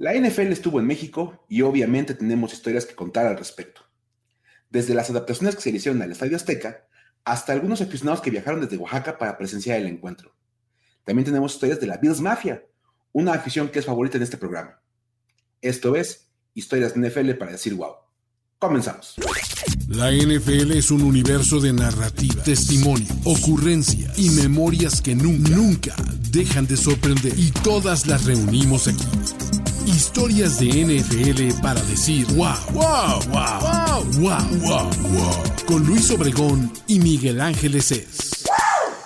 La NFL estuvo en México y obviamente tenemos historias que contar al respecto. Desde las adaptaciones que se le hicieron al Estadio Azteca hasta algunos aficionados que viajaron desde Oaxaca para presenciar el encuentro. También tenemos historias de la Bills Mafia, una afición que es favorita en este programa. Esto es Historias de NFL para decir wow. Comenzamos. La NFL es un universo de narrativa, testimonio, ocurrencia y memorias que nunca, nunca dejan de sorprender. Y todas las reunimos aquí. Historias de NFL para decir wow, wow, wow, wow, wow, wow, Con Luis Obregón y Miguel Ángeles es.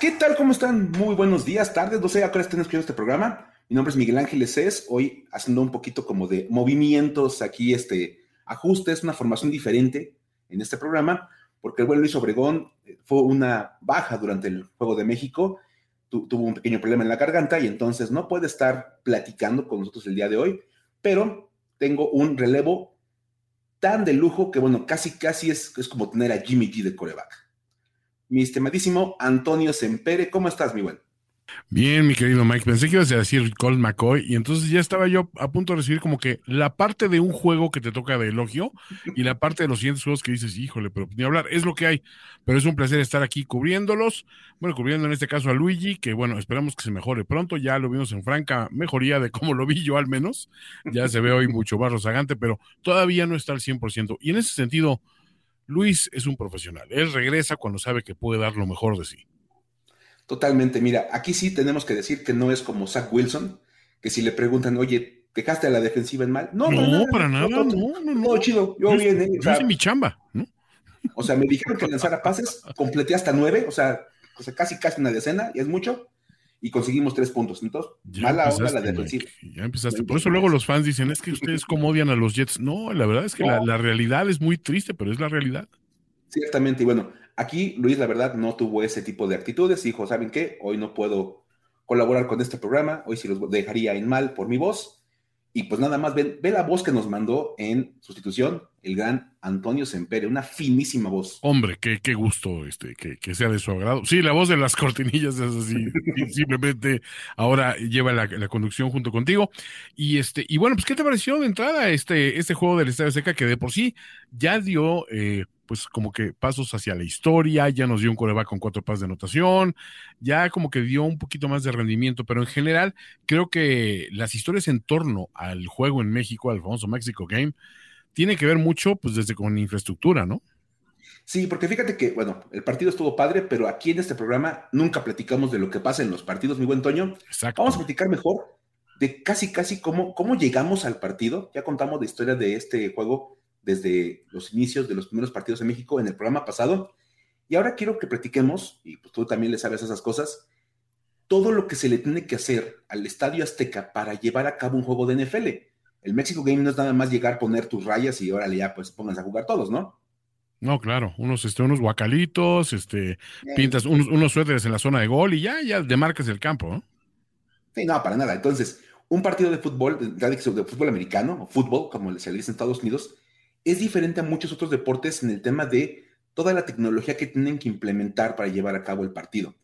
¿Qué tal? ¿Cómo están? Muy buenos días, tardes. No sé a qué estén escuchando este programa. Mi nombre es Miguel Ángeles es. Hoy haciendo un poquito como de movimientos aquí, este ajustes, una formación diferente en este programa, porque el buen Luis Obregón eh, fue una baja durante el Juego de México, tuvo un pequeño problema en la garganta y entonces no puede estar platicando con nosotros el día de hoy, pero tengo un relevo tan de lujo que, bueno, casi, casi es, es como tener a Jimmy G de coreback. Mi estimadísimo Antonio Sempere, ¿cómo estás, mi buen? Bien, mi querido Mike, pensé que ibas a decir Colt McCoy y entonces ya estaba yo a punto de recibir como que la parte de un juego que te toca de elogio y la parte de los siguientes juegos que dices, híjole, pero ni hablar, es lo que hay, pero es un placer estar aquí cubriéndolos, bueno, cubriendo en este caso a Luigi, que bueno, esperamos que se mejore pronto, ya lo vimos en franca mejoría de cómo lo vi yo al menos, ya se ve hoy mucho más rozagante, pero todavía no está al 100% y en ese sentido, Luis es un profesional, él regresa cuando sabe que puede dar lo mejor de sí. Totalmente, mira, aquí sí tenemos que decir que no es como Zach Wilson, que si le preguntan, oye, ¿dejaste a la defensiva en mal? No, no para nada, no, no, no, no, chido, yo, bien. Eh, yo hice mi chamba, ¿no? O sea, me dijeron que lanzara pases, completé hasta nueve, o sea, o sea, casi casi una decena, y es mucho, y conseguimos tres puntos. Entonces, mala hora la defensiva. Ya empezaste. Por eso luego los fans dicen, es que ustedes cómo odian a los Jets. No, la verdad es que la, la realidad es muy triste, pero es la realidad. Ciertamente, y bueno, Aquí Luis, la verdad, no tuvo ese tipo de actitudes. Dijo, ¿saben qué? Hoy no puedo colaborar con este programa. Hoy sí los dejaría en mal por mi voz. Y pues nada más, ve, ve la voz que nos mandó en sustitución el gran Antonio Sempere, una finísima voz. Hombre, qué, qué gusto este, que, que, sea de su agrado. Sí, la voz de las cortinillas es así, simplemente ahora lleva la, la, conducción junto contigo. Y este, y bueno, pues, ¿qué te pareció de entrada este, este juego del Estadio Seca que de por sí ya dio eh, pues como que pasos hacia la historia, ya nos dio un coreback con cuatro pases de anotación, ya como que dio un poquito más de rendimiento, pero en general creo que las historias en torno al juego en México, al famoso Mexico Game, tiene que ver mucho pues desde con infraestructura, ¿no? Sí, porque fíjate que, bueno, el partido estuvo padre, pero aquí en este programa nunca platicamos de lo que pasa en los partidos, mi buen Toño. Exacto. Vamos a platicar mejor de casi, casi cómo, cómo llegamos al partido. Ya contamos la historia de este juego desde los inicios de los primeros partidos en México en el programa pasado. Y ahora quiero que platiquemos, y pues tú también le sabes esas cosas, todo lo que se le tiene que hacer al Estadio Azteca para llevar a cabo un juego de NFL. El México Game no es nada más llegar, poner tus rayas y órale ya, pues pónganse a jugar todos, ¿no? No, claro, unos, este, unos guacalitos, este, pintas unos, unos suéteres en la zona de gol y ya, ya demarcas el campo, ¿no? Sí, no, para nada. Entonces, un partido de fútbol, de, de fútbol americano, o fútbol, como se le dice en Estados Unidos, es diferente a muchos otros deportes en el tema de toda la tecnología que tienen que implementar para llevar a cabo el partido.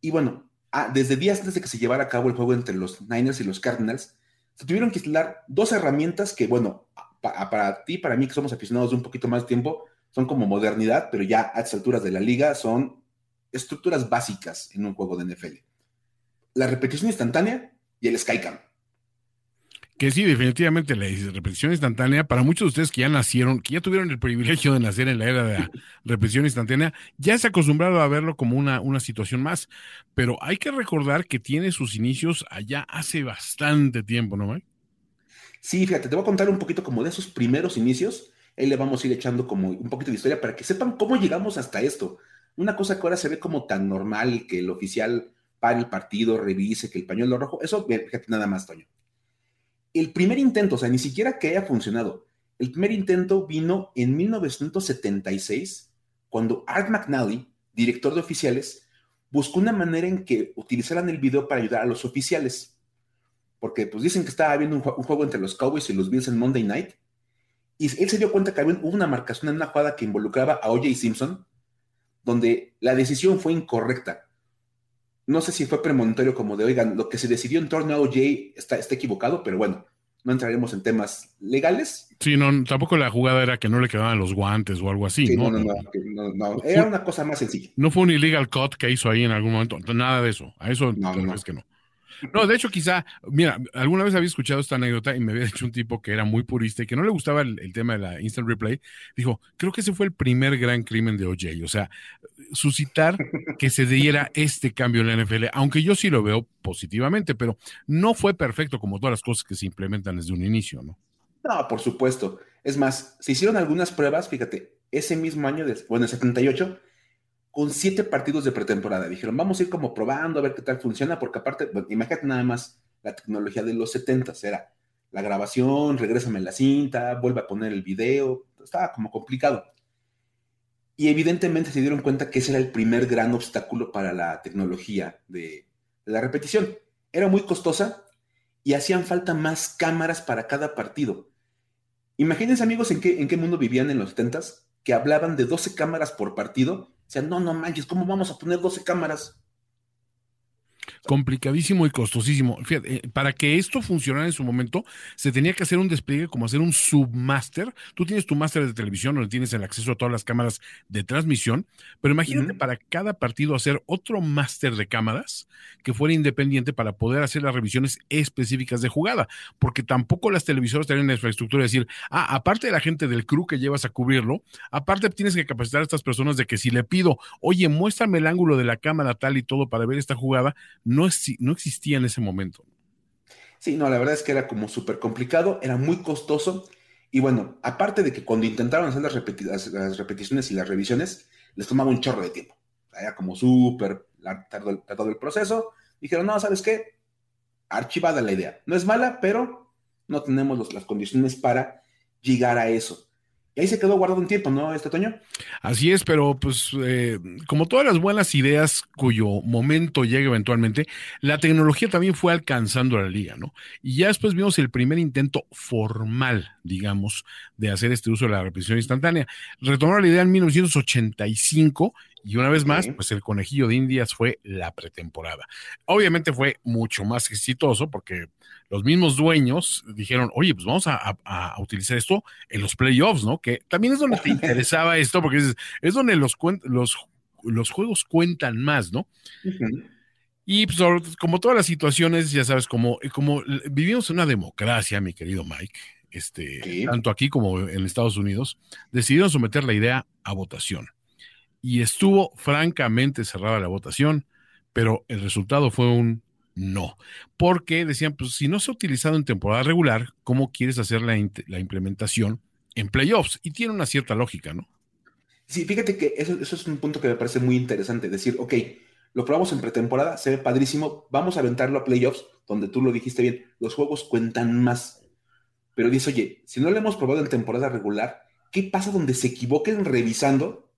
Y bueno, ah, desde días antes de que se llevara a cabo el juego entre los Niners y los Cardinals, se tuvieron que instalar dos herramientas que, bueno, para ti, para mí que somos aficionados de un poquito más tiempo, son como modernidad, pero ya a estas alturas de la liga son estructuras básicas en un juego de NFL. La repetición instantánea y el Skycam que sí, definitivamente la repetición instantánea, para muchos de ustedes que ya nacieron, que ya tuvieron el privilegio de nacer en la era de la repetición instantánea, ya se acostumbrado a verlo como una, una situación más. Pero hay que recordar que tiene sus inicios allá hace bastante tiempo, ¿no, Mike? Sí, fíjate, te voy a contar un poquito como de esos primeros inicios. Ahí le vamos a ir echando como un poquito de historia para que sepan cómo llegamos hasta esto. Una cosa que ahora se ve como tan normal que el oficial pare el partido, revise que el pañuelo rojo, eso, fíjate nada más, Toño el primer intento, o sea, ni siquiera que haya funcionado, el primer intento vino en 1976, cuando Art McNally, director de oficiales, buscó una manera en que utilizaran el video para ayudar a los oficiales. Porque pues dicen que estaba habiendo un, juego entre los Cowboys y los Bills en Monday Night. Y él se dio cuenta que había una marcación en una jugada que involucraba a OJ Simpson, donde la decisión fue incorrecta no sé si fue premonitorio como de, oigan, lo que se decidió en torno a OJ está, está equivocado, pero bueno, no entraremos en temas legales. Sí, no, tampoco la jugada era que no le quedaban los guantes o algo así, ¿no? No, no, no, no, era una cosa más sencilla. No fue un illegal cut que hizo ahí en algún momento, nada de eso, a eso no, es que no. No, de hecho, quizá, mira, alguna vez había escuchado esta anécdota y me había dicho un tipo que era muy purista y que no le gustaba el, tema de la instant replay. Dijo, creo que ese fue el primer gran crimen de OJ. O sea, suscitar que se diera este cambio en la NFL, aunque yo sí lo veo positivamente, pero no fue perfecto como todas las cosas que se implementan desde un inicio, ¿no? No, por supuesto. Es más, se hicieron algunas pruebas, fíjate, ese mismo año, bueno, el 78, con siete partidos de pretemporada. Dijeron, vamos a ir como probando a ver qué tal funciona, porque aparte, imagínate nada más la tecnología de los 70 era la grabación, regrésame la cinta, vuelve a poner el video, estaba como complicado. Y evidentemente se dieron cuenta que ese era el primer gran obstáculo para la tecnología de, la repetición. Era muy costosa y hacían falta más cámaras para cada partido. Imagínense amigos en qué, en qué mundo vivían en los 70 que hablaban de 12 cámaras por partido. O sea, no, no manches, ¿cómo vamos a poner 12 cámaras? Complicadísimo y costosísimo. Fíjate, eh, para que esto funcionara en su momento, se tenía que hacer un despliegue como hacer un submaster. Tú tienes tu máster de televisión donde tienes el acceso a todas las cámaras de transmisión, pero imagínate para cada partido hacer otro máster de cámaras que fuera independiente para poder hacer las revisiones específicas de jugada, porque tampoco las televisoras tienen la infraestructura de decir, ah, aparte de la gente del crew que llevas a cubrirlo, aparte tienes que capacitar a estas personas de que si le pido, oye, muéstrame el ángulo de la cámara tal y todo para ver esta jugada, no, no existía en ese momento. Sí, no, la verdad es que era como súper complicado, era muy costoso. Y bueno, aparte de que cuando intentaron hacer las, repeticiones y las revisiones, les tomaba un chorro de tiempo. Era como súper tardado el proceso. Dijeron, no, ¿sabes qué? Archivada la idea. No es mala, pero no tenemos las condiciones para llegar a eso. Y ahí se quedó guardado un tiempo, ¿no, este otoño? Así es, pero pues eh, como todas las buenas ideas cuyo momento llega eventualmente, la tecnología también fue alcanzando a la liga, ¿no? Y ya después vimos el primer intento formal, digamos, de hacer este uso de la repetición instantánea. Retomaron la idea en 1985 y una vez más, pues el conejillo de Indias fue la pretemporada. Obviamente fue mucho más exitoso porque los mismos dueños dijeron, oye, pues vamos a, utilizar esto en los playoffs, ¿no? Que también es donde te interesaba esto porque es, donde los, los, los, juegos cuentan más, ¿no? Y pues, como todas las situaciones, ya sabes, como, como vivimos en una democracia, mi querido Mike, este, tanto aquí como en Estados Unidos, decidieron someter la idea a votación y estuvo francamente cerrada la votación, pero el resultado fue un no, porque decían, pues si no se ha utilizado en temporada regular, ¿cómo quieres hacer la, implementación en playoffs? Y tiene una cierta lógica, ¿no? Sí, fíjate que eso, es un punto que me parece muy interesante, decir, ok, lo probamos en pretemporada, se ve padrísimo, vamos a aventarlo a playoffs, donde tú lo dijiste bien, los juegos cuentan más. Pero dice, oye, si no lo hemos probado en temporada regular, ¿qué pasa donde se equivoquen revisando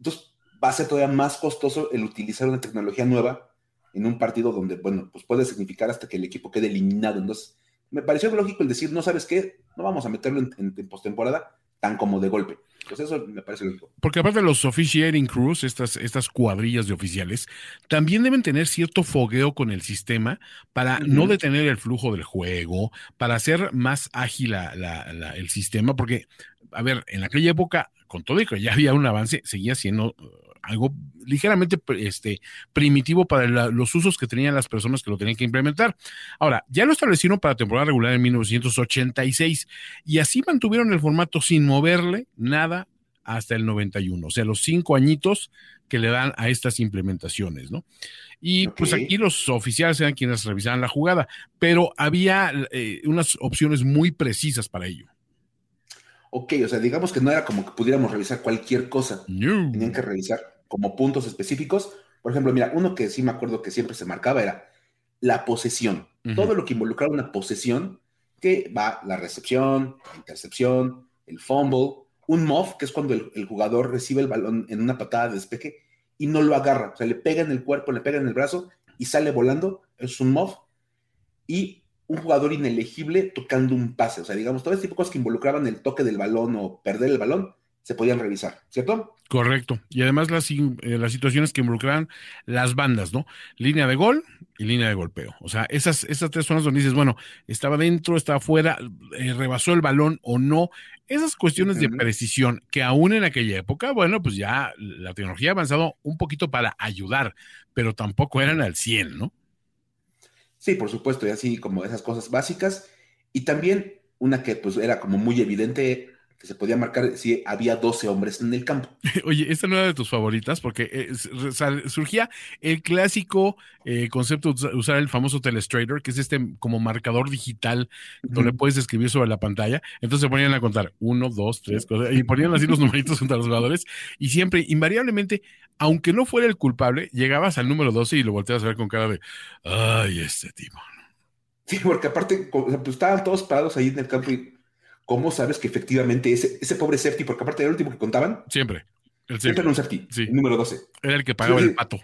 entonces, va a ser todavía más costoso el utilizar una tecnología nueva en un partido donde, bueno, pues puede significar hasta que el equipo quede eliminado. Entonces, me pareció lógico el decir, no sabes qué, no vamos a meterlo en, en, postemporada tan como de golpe. Entonces, eso me parece lógico. Porque aparte de los officiating crews, estas, estas cuadrillas de oficiales, también deben tener cierto fogueo con el sistema para no detener el flujo del juego, para hacer más ágil el sistema, porque, a ver, en aquella época con todo y que ya había un avance, seguía siendo uh, algo ligeramente este, primitivo para los usos que tenían las personas que lo tenían que implementar. Ahora, ya lo establecieron para temporada regular en 1986 y así mantuvieron el formato sin moverle nada hasta el 91, o sea, los cinco añitos que le dan a estas implementaciones, ¿no? Y pues aquí los oficiales eran quienes revisaban la jugada, pero había eh, unas opciones muy precisas para ello ok, o sea, digamos que no era como que pudiéramos revisar cualquier cosa. Tenían que revisar como puntos específicos. Por ejemplo, mira, uno que sí me acuerdo que siempre se marcaba era la posesión. Todo lo que involucraba una posesión, que va la recepción, la intercepción, el fumble, un muff, que es cuando el, jugador recibe el balón en una patada de despeje y no lo agarra. O sea, le pega en el cuerpo, le pega en el brazo y sale volando. Es un muff. Y un jugador inelegible tocando un pase. O sea, digamos, todo este tipo de cosas que involucraban el toque del balón o perder el balón, se podían revisar, ¿cierto? Correcto. Y además las, eh, las situaciones que involucran las bandas, ¿no? Línea de gol y línea de golpeo. O sea, esas, esas tres zonas donde dices, bueno, estaba dentro, estaba fuera, eh, rebasó el balón o no. Esas cuestiones de precisión que aún en aquella época, bueno, pues ya la tecnología ha avanzado un poquito para ayudar, pero tampoco eran al 100, ¿no? Sí, por supuesto, y así como esas cosas básicas. Y también una que pues era como muy evidente que se podía marcar si había 12 hombres en el campo. Oye, esta no era de tus favoritas porque eh, surgía el clásico eh, concepto de usar el famoso Telestrator, que es este como marcador digital donde puedes escribir sobre la pantalla. Entonces se ponían a contar uno, dos, tres, cosas, y ponían así los numeritos junto a los jugadores y siempre, invariablemente, aunque no fuera el culpable, llegabas al número 12 y lo volteabas a ver con cara de, ay, este tipo. Sí, porque aparte, pues, estaban todos parados ahí en el campo y ¿cómo sabes que efectivamente ese, ese pobre safety, porque aparte era el último que contaban? Siempre. El siempre era un safety, el número 12. Era el que pagaba el pato.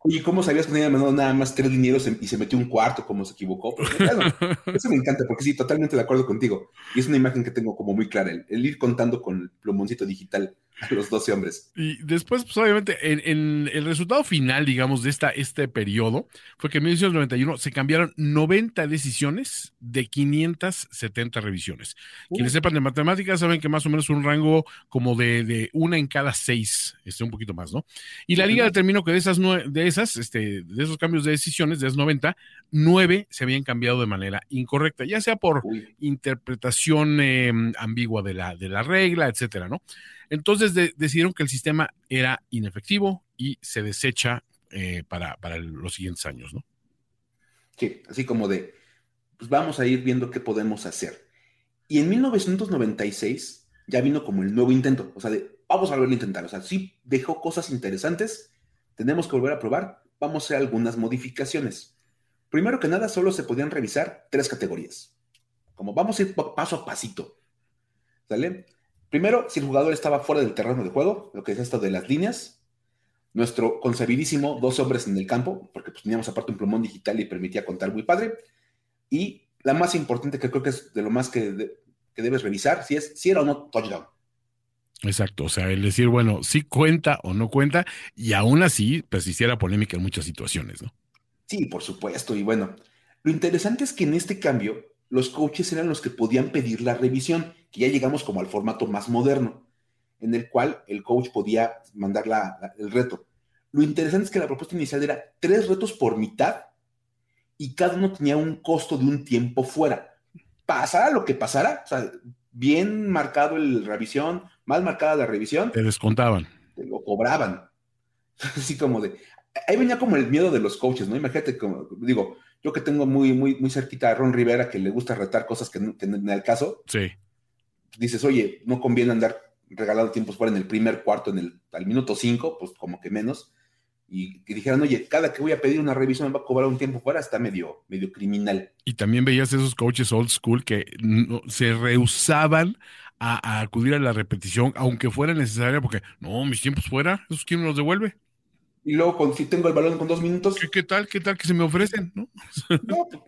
Oye, ¿cómo sabías que tenía mandado nada más tres dineros y se metió un cuarto como se equivocó? Pues, eso me encanta, porque sí, totalmente de acuerdo contigo. Y es una imagen que tengo como muy clara, el ir contando con el plumoncito digital los 12 hombres. Y después, pues obviamente, en, el resultado final, digamos, de esta, este periodo, fue que en 1991 se cambiaron 90 decisiones de 570 revisiones. Quienes sepan de matemáticas saben que más o menos un rango como de, una en cada seis, este, un poquito más, ¿no? Y la liga determinó que de esas, de esas, este, de esos cambios de decisiones, de esas 90, nueve se habían cambiado de manera incorrecta, ya sea por interpretación em, ambigua de la, de la regla, etcétera, ¿no? Entonces decidieron que el sistema era inefectivo y se desecha eh, para, los siguientes años, ¿no? Sí, así como de, pues vamos a ir viendo qué podemos hacer. Y en 1996 ya vino como el nuevo intento, o sea, de, vamos a volver a intentar, o sea, sí dejó cosas interesantes, tenemos que volver a probar, vamos a hacer algunas modificaciones. Primero que nada, solo se podían revisar tres categorías, como vamos a ir paso a pasito, ¿sale? Primero, si el jugador estaba fuera del terreno de juego, lo que es esto de las líneas. Nuestro concebidísimo dos hombres en el campo, porque pues, teníamos aparte un plumón digital y permitía contar muy padre. Y la más importante, que creo que es de lo más que, debes revisar, si es si era o no touchdown. Exacto, o sea, el decir, bueno, si cuenta o no cuenta, y aún así hiciera polémica en muchas situaciones, ¿no? Sí, por supuesto, y bueno, lo interesante es que en este cambio, los coaches eran los que podían pedir la revisión que ya llegamos como al formato más moderno, en el cual el coach podía mandar el reto. Lo interesante es que la propuesta inicial era tres retos por mitad y cada uno tenía un costo de un tiempo fuera. Pasara lo que pasara, o sea, bien marcado el revisión, mal marcada la revisión. Te descontaban. Te lo cobraban. Así como de. Ahí venía como el miedo de los coaches, ¿no? Imagínate, como, digo, yo que tengo muy, muy, muy cerquita a Ron Rivera, que le gusta retar cosas que no, no en el caso. Sí dices, oye, no conviene andar regalando tiempos fuera en el primer cuarto, en el, al minuto cinco, pues como que menos. Y que dijeran, oye, cada que voy a pedir una revisión me va a cobrar un tiempo fuera, está medio, medio criminal. Y también veías esos coaches old school que se rehusaban a, acudir a la repetición, aunque fuera necesaria, porque no, mis tiempos fuera, ¿esos quién me los devuelve? Y luego, si tengo el balón con dos minutos. ¿Qué, tal? ¿Qué tal que se me ofrecen? No, no pues,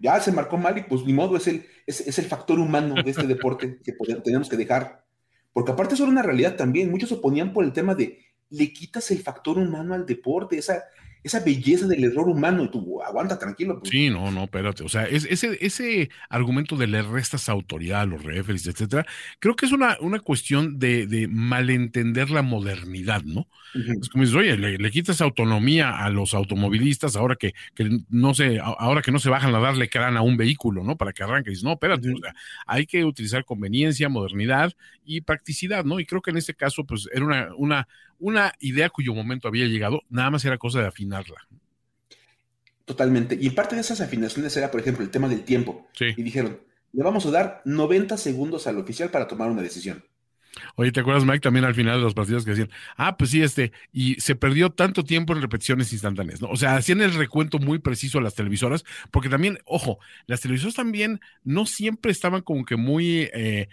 ya se marcó mal y pues ni modo, es el, es, el factor humano de este deporte que tenemos que dejar. Porque aparte eso era una realidad también, muchos oponían por el tema de le quitas el factor humano al deporte, esa, esa belleza del error humano, tú aguanta tranquilo. Pues. Sí, no, no, espérate. O sea, ese, ese argumento de le restas autoridad a los referees, etcétera, creo que es una, una cuestión de, de malentender la modernidad, ¿no? Es como dices, oye, le, quitas autonomía a los automovilistas ahora que, no se, ahora que no se bajan a darle crán a un vehículo, ¿no? Para que arranque. Y dices, no, espérate, o sea, hay que utilizar conveniencia, modernidad y practicidad, ¿no? Y creo que en este caso, pues, era una, una, una idea cuyo momento había llegado, nada más era cosa de afinarla. Totalmente. Y parte de esas afinaciones era, por ejemplo, el tema del tiempo. Y dijeron, le vamos a dar 90 segundos al oficial para tomar una decisión. Oye, ¿te acuerdas, Mike, también al final de los partidos que decían, ah, pues sí, este, y se perdió tanto tiempo en repeticiones instantáneas, ¿no? O sea, hacían el recuento muy preciso a las televisoras, porque también, ojo, las televisoras también no siempre estaban como que muy, eh,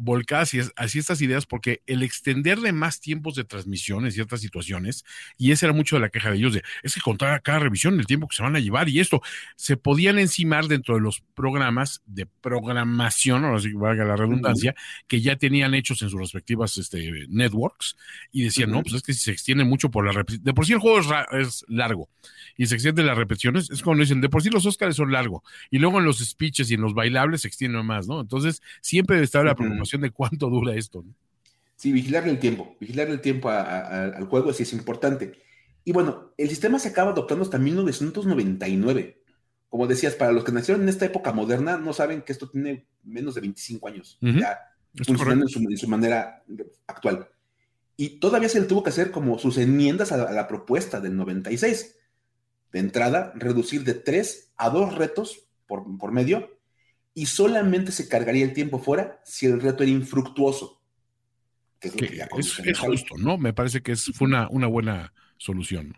volcadas hacia estas ideas porque el extenderle más tiempos de transmisión en ciertas situaciones, y esa era mucho de la queja de ellos, de es que contar cada revisión el tiempo que se van a llevar y esto, se podían encimar dentro de los programas de programación, ahora sí valga la redundancia, que ya tenían hechos en sus respectivas este, networks, y decían, no, pues es que si se extiende mucho por la repetición, de por sí el juego es, largo, y se extiende las repeticiones, es como dicen, de por sí los Oscars son largos, y luego en los speeches y en los bailables se extienden más, ¿no? Entonces, siempre estar la preocupación de cuánto dura esto. ¿no? Sí, vigilarle el tiempo, vigilarle el tiempo al juego sí es importante. Y bueno, el sistema se acaba adoptando hasta 1999. Como decías, para los que nacieron en esta época moderna, no saben que esto tiene menos de 25 años, ya funcionando en su, manera actual. Y todavía se le tuvo que hacer como sus enmiendas a la, propuesta del 96. De entrada, reducir de tres a dos retos por, por medio y solamente se cargaría el tiempo fuera si el reto era infructuoso. Que es, justo, ¿no? Me parece que es, fue una, una buena solución.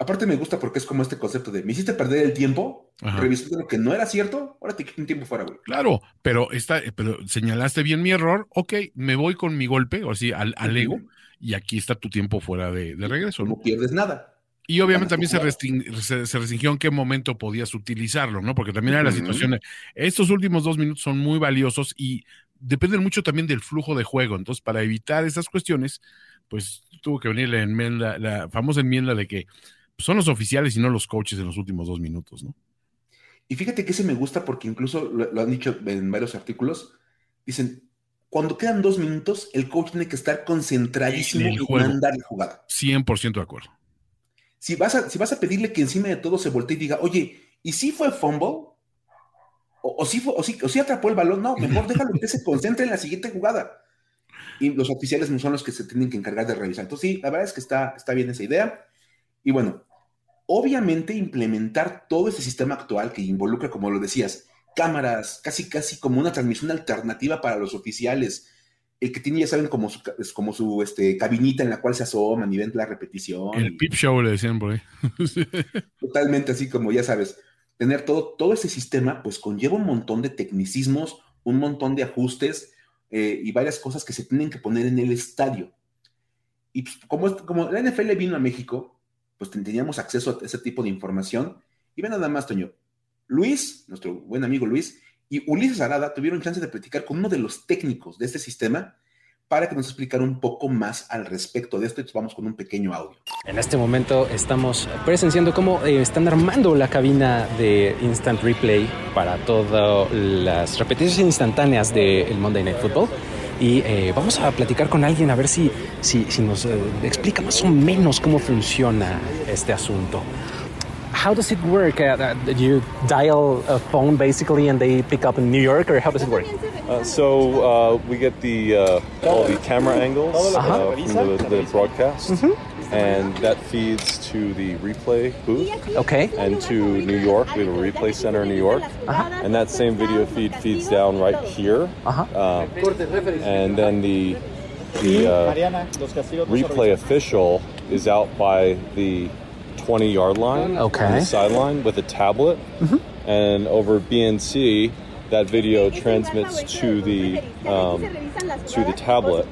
Aparte me gusta porque es como este concepto de, me hiciste perder el tiempo revisando lo que no era cierto, ahora te quito un tiempo fuera, güey. Claro, pero, está, pero señalaste bien mi error, ok, me voy con mi golpe, o así, al, al ego, y aquí está tu tiempo fuera de, regreso. No, pierdes nada. Y obviamente también se, se, restringió en qué momento podías utilizarlo, ¿no? Porque también era la situación. estos últimos dos minutos son muy valiosos y dependen mucho también del flujo de juego. Entonces, para evitar esas cuestiones, pues tuvo que venir la enmienda, la famosa enmienda de que son los oficiales y no los coaches en los últimos dos minutos, ¿no? Y fíjate que ese me gusta porque incluso lo, han dicho en varios artículos. Dicen, cuando quedan dos minutos, el coach tiene que estar concentradísimo en, mandar la jugada. 100% de acuerdo. Si vas, a, si vas a pedirle que encima de todo se voltee y diga, oye, ¿y si fue fumble? O, si, o, si, o si atrapó el balón, no, mejor déjalo que se concentre en la siguiente jugada y los oficiales no son los que se tienen que encargar de revisar. Entonces, sí, la verdad es que está, está bien esa idea. Y bueno, obviamente implementar todo ese sistema actual que involucra, como lo decías, cámaras, casi casi como una transmisión alternativa para los oficiales, el que tiene, ya saben, como su, como su este, cabinita en la cual se asoman y ven la repetición. El pip show le decían por ahí. Totalmente así como, ya sabes, tener todo, todo ese sistema, pues conlleva un montón de tecnicismos, un montón de ajustes, eh, y varias cosas que se tienen que poner en el estadio. Y pues, como, como la NFL vino a México, pues teníamos acceso a ese tipo de información. Y ven nada más, Toño. Luis, nuestro buen amigo Luis, y Ulises Arada tuvieron chance de platicar con uno de los técnicos de este sistema para que nos explicara un poco más al respecto de esto y vamos con un pequeño audio. En este momento estamos presenciando cómo eh, están armando la cabina de Instant Replay para todas las repeticiones instantáneas del Monday Night Football. Y eh, vamos a platicar con alguien a ver si, si, si nos eh, explica más o menos cómo funciona este asunto. How does it work? Uh, you dial a phone basically, and they pick up in New York, or how does it work? Uh, so uh, we get the uh, all the camera angles. Uh, from the, the broadcast, mm-hmm. and that feeds to the replay booth. Okay. And to New York, we have a replay center in New York, uh-huh. and that same video feed feeds down right here. Uh-huh. Um, and then the the uh, replay official is out by the 20 yard line okay. on the sideline with a tablet. Mm-hmm. And over BNC, that video transmits to the um, to the tablet,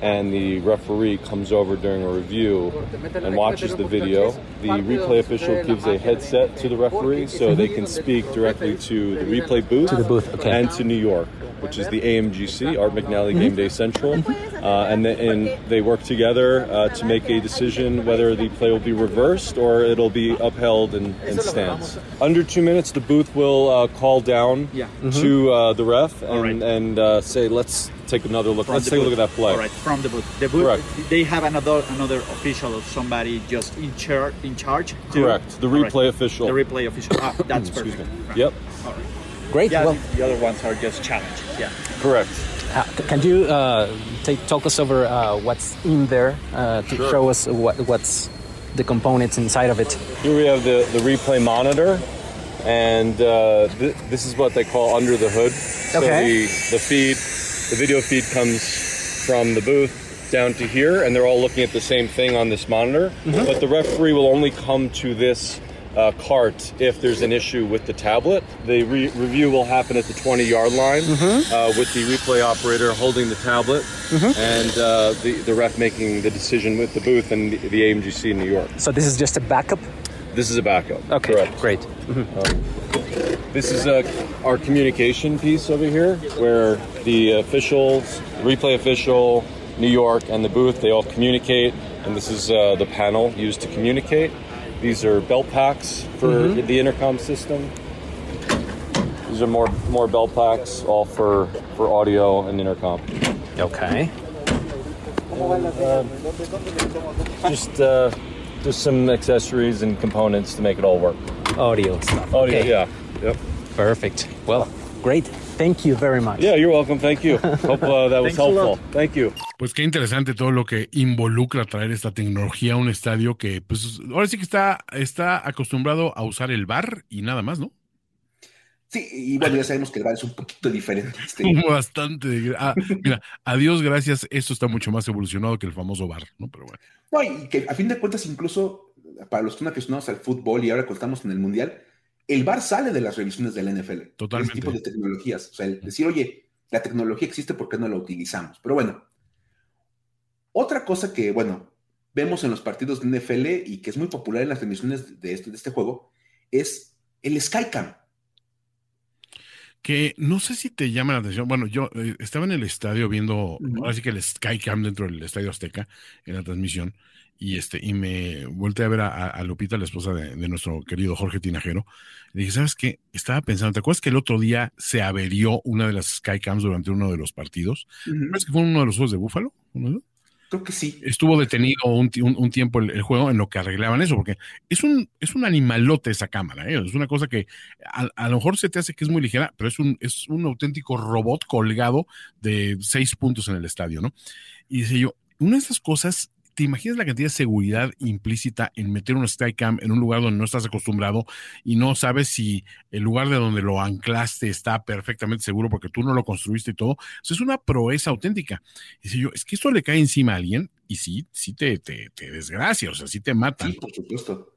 and the referee comes over during a review and watches the video. The replay official gives a headset to the referee so they can speak directly to the replay booth, to the booth okay. and to New York which is the AMGC, Art McNally Game Day Central, uh, and, the, and, they work together uh, to make a decision whether the play will be reversed or it'll be upheld and, and stands. Under two minutes, the booth will uh, call down yeah. mm-hmm. to uh, the ref and, right. and uh, say, "Let's take another look. From Let's take booth. a look at that play." All right, from the booth. The booth. Correct. They have another another official or somebody just in charge. In charge. Correct. The replay right. official. The replay official. Ah, that's perfect. Right. Yep. All right. Great. Yeah, well, the other ones are just challenge. Yeah. Correct. Uh, can you uh, take, talk us over uh, what's in there uh, to sure. show us what, what's the components inside of it? Here we have the, the replay monitor, and uh, th- this is what they call under the hood. So okay. the, the feed, the video feed comes from the booth down to here, and they're all looking at the same thing on this monitor. Mm-hmm. But the referee will only come to this uh, cart if there's an issue with the tablet. The re- review will happen at the 20 yard line Mm-hmm. uh, with the replay operator holding the tablet and uh, the, the ref making the decision with the booth and the, the AMGC in New York. So this is just a backup. This is a backup. Okay, Correct. great. This is uh, our communication piece over here, where the officials, replay official, New York, and the booth, they all communicate. And this is uh, the panel used to communicate. These are belt packs for the intercom system. These are more more belt packs, all for for audio and intercom. Okay. Just uh, just some accessories and components to make it all work. Audio stuff. Audio, okay. yeah, yep. Perfect. Well, great. Thank you very much. Yeah, you're welcome. Thank you. Hope uh, that was helpful. Thank you. Pues qué interesante todo lo que involucra traer esta tecnología a un estadio que, pues, ahora sí que está, está acostumbrado a usar el bar y nada más, ¿no? Sí, y bueno, ya sabemos que el bar es un poquito diferente. Este, Bastante. Ah, mira, a Dios gracias, esto está mucho más evolucionado que el famoso bar, ¿no? Pero bueno. No, y que a fin de cuentas, incluso para los que son aficionados al fútbol y ahora que estamos en el Mundial, el VAR sale de las revisiones de la NFL. Totalmente. Ese tipo de tecnologías. O sea, el decir, oye, la tecnología existe, ¿por qué no la utilizamos? Pero bueno, otra cosa que, bueno, vemos en los partidos de NFL y que es muy popular en las revisiones de este, de este juego es el Skycam. Que no sé si te llama la atención. Bueno, yo eh, estaba en el estadio viendo, ahora sí que el Skycam dentro del Estadio Azteca en la transmisión. Y este, y me volteé a ver a, a- Lupita, la esposa de, de nuestro querido Jorge Tinajero. Y dije, ¿sabes qué? Estaba pensando, ¿te acuerdas que el otro día se averió una de las Skycams durante uno de los partidos? ¿Sabes que fue uno de los juegos de Búfalo? ¿Uno de- Creo que sí. estuvo detenido un, ti- un- un tiempo el, el juego en lo que arreglaban eso, porque es un, es un animalote esa cámara, ¿eh? es una cosa que a, a lo mejor se te hace que es muy ligera, pero es un, es un auténtico robot colgado de seis puntos en el estadio, ¿no? Y dice yo, una de esas cosas, ¿te imaginas la cantidad de seguridad implícita en meter un Skycam en un lugar donde no estás acostumbrado y no sabes si el lugar de donde lo anclaste está perfectamente seguro porque tú no lo construiste y todo? Eso es una proeza auténtica. Dice yo, es que esto le cae encima a alguien y sí, sí te, te, te desgracia, o sea, sí te matan. Sí, por supuesto.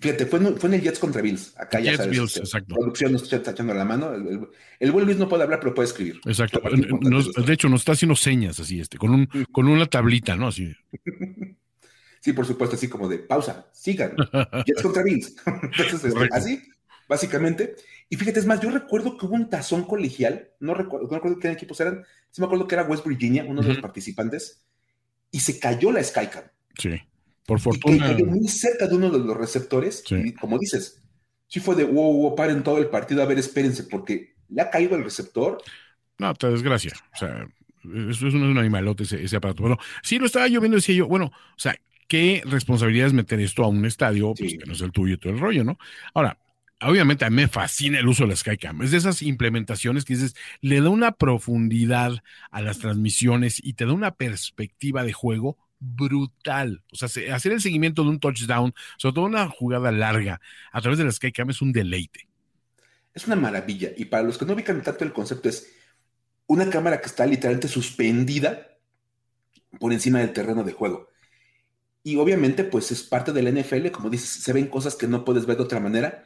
Fíjate, fue en, fue en el Jets contra Bills. Acá ya Jets, sabes. Bills, este, exacto. Producción nos está echando la mano. El, el- el buen Luis no puede hablar, pero puede escribir. Exacto. Nos- eso. de hecho, nos está haciendo señas así, este, con un, con una tablita, ¿no? Así. Sí, por supuesto, así como de pausa, sigan. Jets contra Bills. Entonces, este, así, básicamente. Y fíjate, es más, yo recuerdo que hubo un tazón colegial, no recuerdo, no recuerdo qué equipos eran, sí me acuerdo que era West Virginia, uno de los participantes, y se cayó la Skycam. Sí. Por Y que fortuna. muy cerca de uno de los receptores, Sí. y como dices, sí fue de wow, wow, paren todo el partido, a ver, espérense, porque le ha caído el receptor. No, te desgracia. O sea, eso es un, es un animalote ese, ese aparato. Bueno, sí lo estaba yo viendo y decía yo, bueno, o sea, ¿qué responsabilidad es meter esto a un estadio pues, que no es el tuyo y todo el rollo, ¿no? Ahora, obviamente a mí me fascina el uso de la Skycam. Es de esas implementaciones que dices, le da una profundidad a las transmisiones y te da una perspectiva de juego brutal. O sea, se- hacer el seguimiento de un touchdown, sobre todo una jugada larga, a través de la Skycam es un deleite. Es una maravilla. Y para los que no ubican tanto el concepto, es una cámara que está literalmente suspendida por encima del terreno de juego. Y obviamente, pues es parte de la NFL, como dices, se ven cosas que no puedes ver de otra manera.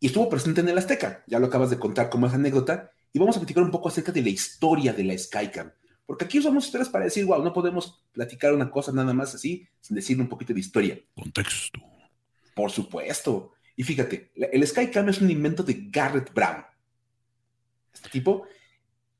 Y estuvo presente en el Azteca, ya lo acabas de contar como esa anécdota. Y vamos a platicar un poco acerca de la historia de la Skycam. Porque aquí usamos historias para decir, wow, no podemos platicar una cosa nada más así, sin decirle un poquito de historia. Contexto. Por supuesto. Y fíjate, el Skycam es un invento de Garrett Brown. Este tipo,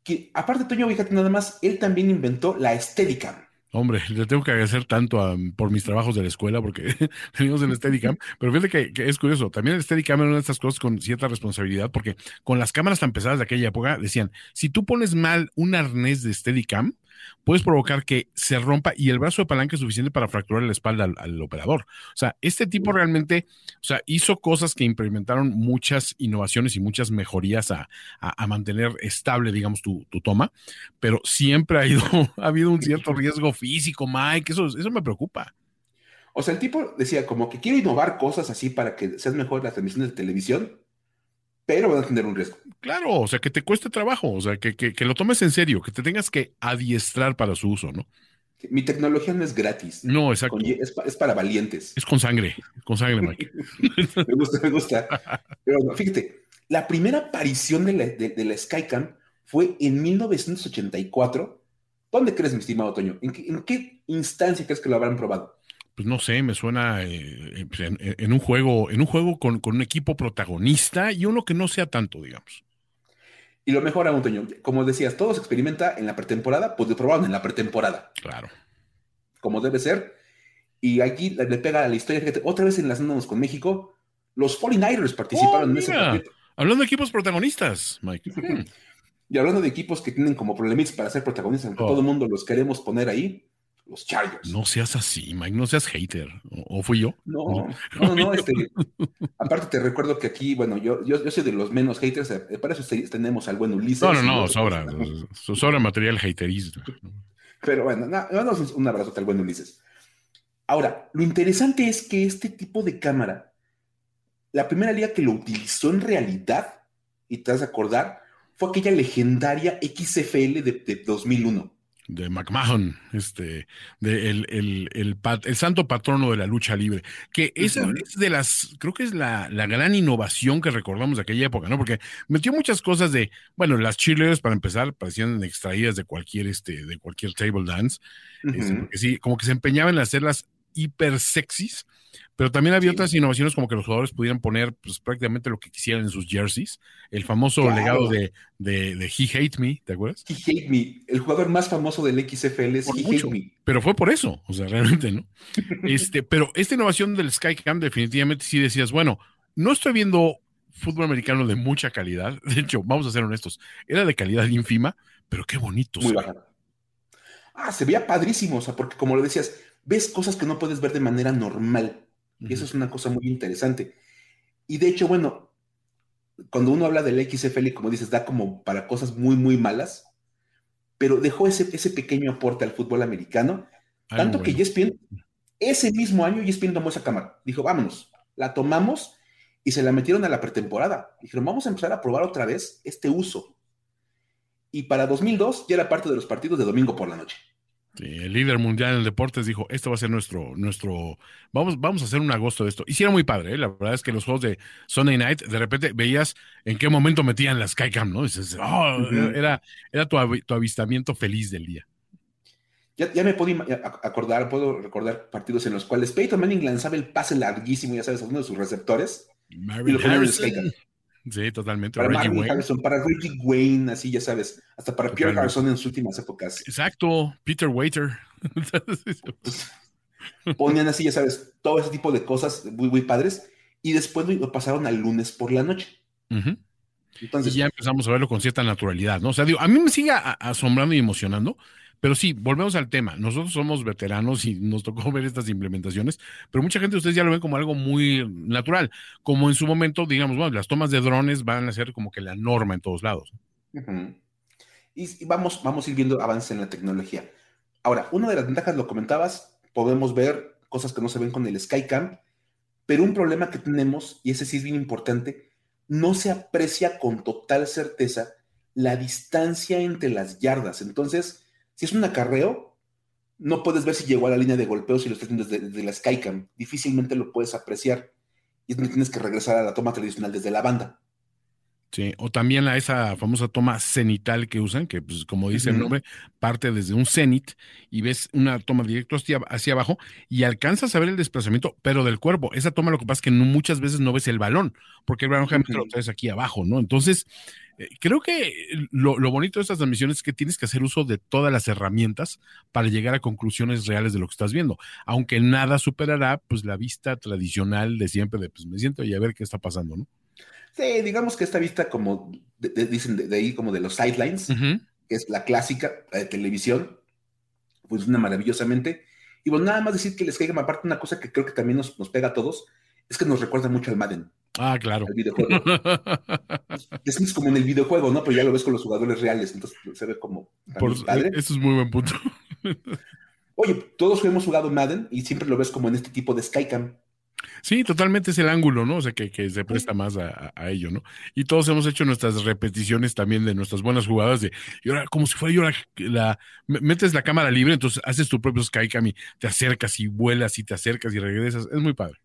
que aparte, Toño, fíjate nada más, él también inventó la Steadicam. Hombre, le tengo que agradecer tanto a- por mis trabajos de la escuela porque teníamos el Steadicam, pero fíjate que, que es curioso, también el Steadicam era una de estas cosas con cierta responsabilidad porque con las cámaras tan pesadas de aquella época decían, si tú pones mal un arnés de Steadicam, puedes provocar que se rompa y el brazo de palanca es suficiente para fracturar la espalda al, al operador. O sea, este tipo realmente, o sea, hizo cosas que implementaron muchas innovaciones y muchas mejorías a, a- a mantener estable, digamos, tu, tu toma, pero siempre ha, ido, ha habido un cierto riesgo físico, Mike, eso, eso me preocupa. O sea, el tipo decía como que quiere innovar cosas así para que sean mejor las transmisiones de televisión, pero van a tener un riesgo. Claro, o sea, que te cueste trabajo, o sea, que, que, que lo tomes en serio, que te tengas que adiestrar para su uso, ¿no? Mi tecnología no es gratis. No, exacto. es, para valientes. Es con sangre, con sangre, Mike. me gusta, me gusta. Pero fíjate, la primera aparición de la, de, la Skycam fue en 1984. ¿Dónde crees, mi estimado Toño? ¿En qué, instancia crees que lo habrán probado? Pues no sé, me suena eh, eh, pues, en, un juego, en un juego con, con, un equipo protagonista y uno que no sea tanto, digamos. Y lo mejor aún, Toño, como decías, todo se experimenta en la pretemporada, pues lo probaron en la pretemporada. Claro. Como debe ser. Y aquí le pega a la historia, fíjate, otra vez enlazándonos con México, los 49ers participaron en ese partido. Hablando de equipos protagonistas, Mike. y hablando de equipos que tienen como problemitas para ser protagonistas, aunque oh. todo el mundo los queremos poner ahí, los Chargers. No seas así, Mike, no seas hater. ¿O, fui yo? No, no, no, este, aparte te recuerdo que aquí, bueno, yo, yo, soy de los menos haters, eh, para eso tenemos al buen Ulises. No, no, no, sobra, sobra material haterismo. Pero bueno, no, un abrazo al buen Ulises. Ahora, lo interesante es que este tipo de cámara, la primera liga que lo utilizó en realidad, y te vas a acordar, fue aquella legendaria XFL de, de 2001 de McMahon, este, de el, el, el, santo patrono de la lucha libre, que esa es de las, creo que es la, la, gran innovación que recordamos de aquella época, ¿no? Porque metió muchas cosas de, bueno, las cheerleaders para empezar parecían extraídas de cualquier, este, de cualquier table dance, este, porque sí, como que se empeñaban en hacerlas hiper sexys, pero también había otras innovaciones como que los jugadores pudieran poner pues, prácticamente lo que quisieran en sus jerseys. El famoso legado de, de, He Hate Me, ¿te acuerdas? He Hate Me. El jugador más famoso del XFL es He Hate Me. Pero fue por eso, o sea, realmente, ¿no? este, pero esta innovación del Skycam definitivamente sí decías, bueno, no estoy viendo fútbol americano de mucha calidad. De hecho, vamos a ser honestos, era de calidad ínfima, pero qué bonito. Muy baja. Ah, se veía padrísimo, o sea, porque como lo decías, ves cosas que no puedes ver de manera normal. Y eso es una cosa muy interesante. Y de hecho, bueno, cuando uno habla del XFL, como dices, da como para cosas muy, muy malas, pero dejó ese, ese pequeño aporte al fútbol americano, tanto que ESPN, ese mismo año ESPN tomó esa cámara, dijo, vámonos, la tomamos y se la metieron a la pretemporada. Dijeron, vamos a empezar a probar otra vez este uso. Y para 2002 ya era parte de los partidos de domingo por la noche el líder mundial en deportes dijo, esto va a ser nuestro, nuestro, vamos, vamos a hacer un agosto de esto. Y sí era muy padre, ¿eh? la verdad es que los juegos de Sunday Night, de repente veías en qué momento metían la Skycam, ¿no? dices, oh, era, era tu, avistamiento feliz del día. Ya, ya, me puedo acordar, puedo recordar partidos en los cuales Peyton Manning lanzaba el pase larguísimo, ya sabes, a uno de sus receptores. y lo ponía en Skycam. Sí, totalmente. Para Reggie Wayne. para Reggie Wayne, así ya sabes, hasta para Pierre Garçon en sus últimas épocas. Exacto, Peter Waiter. Ponían así, ya sabes, todo ese tipo de cosas muy, muy padres y después lo pasaron al lunes por la noche. Entonces, y ya empezamos a verlo con cierta naturalidad, ¿no? O sea, digo, a mí me sigue asombrando y emocionando pero sí, volvemos al tema. Nosotros somos veteranos y nos tocó ver estas implementaciones, pero mucha gente ustedes ya lo ven como algo muy natural, como en su momento, digamos, bueno, las tomas de drones van a ser como que la norma en todos lados. Y vamos, vamos a ir viendo avances en la tecnología. Ahora, una de las ventajas, lo comentabas, podemos ver cosas que no se ven con el Skycam, pero un problema que tenemos, y ese sí es bien importante, no se aprecia con total certeza la distancia entre las yardas. Entonces, si es un acarreo, no puedes ver si llegó a la línea de golpeo si lo estás viendo desde, la Skycam. Difícilmente lo puedes apreciar. Y tienes que regresar a la toma tradicional desde la banda. Sí, o también a esa famosa toma cenital que usan, que pues como dice el nombre, parte desde un cenit y ves una toma directo hacia, hacia, abajo y alcanzas a ver el desplazamiento, pero del cuerpo. Esa toma lo que pasa es que muchas veces no ves el balón, porque el balón generalmente lo traes aquí abajo, ¿no? Entonces, eh, creo que lo, bonito de estas transmisiones es que tienes que hacer uso de todas las herramientas para llegar a conclusiones reales de lo que estás viendo, aunque nada superará pues la vista tradicional de siempre de pues me siento y a ver qué está pasando, ¿no? Sí, digamos que esta vista como, dicen de, ahí como de los sidelines, que es la clásica, de televisión, funciona maravillosamente. Y bueno, nada más decir que les caiga aparte una cosa que creo que también nos, nos pega a todos, es que nos recuerda mucho al Madden. Ah, claro. El videojuego. es, como en el videojuego, ¿no? Pero ya lo ves con los jugadores reales, entonces se ve como padre. Eso es muy buen punto. Oye, todos hemos jugado Madden y siempre lo ves como en este tipo de Skycam. Sí, totalmente es el ángulo, ¿no? O sea, que, que se presta más a, a, ello, ¿no? Y todos hemos hecho nuestras repeticiones también de nuestras buenas jugadas de, y ahora, como si fuera yo la, la metes la cámara libre, entonces haces tu propio Skycam y te acercas y vuelas y te acercas y regresas. Es muy padre.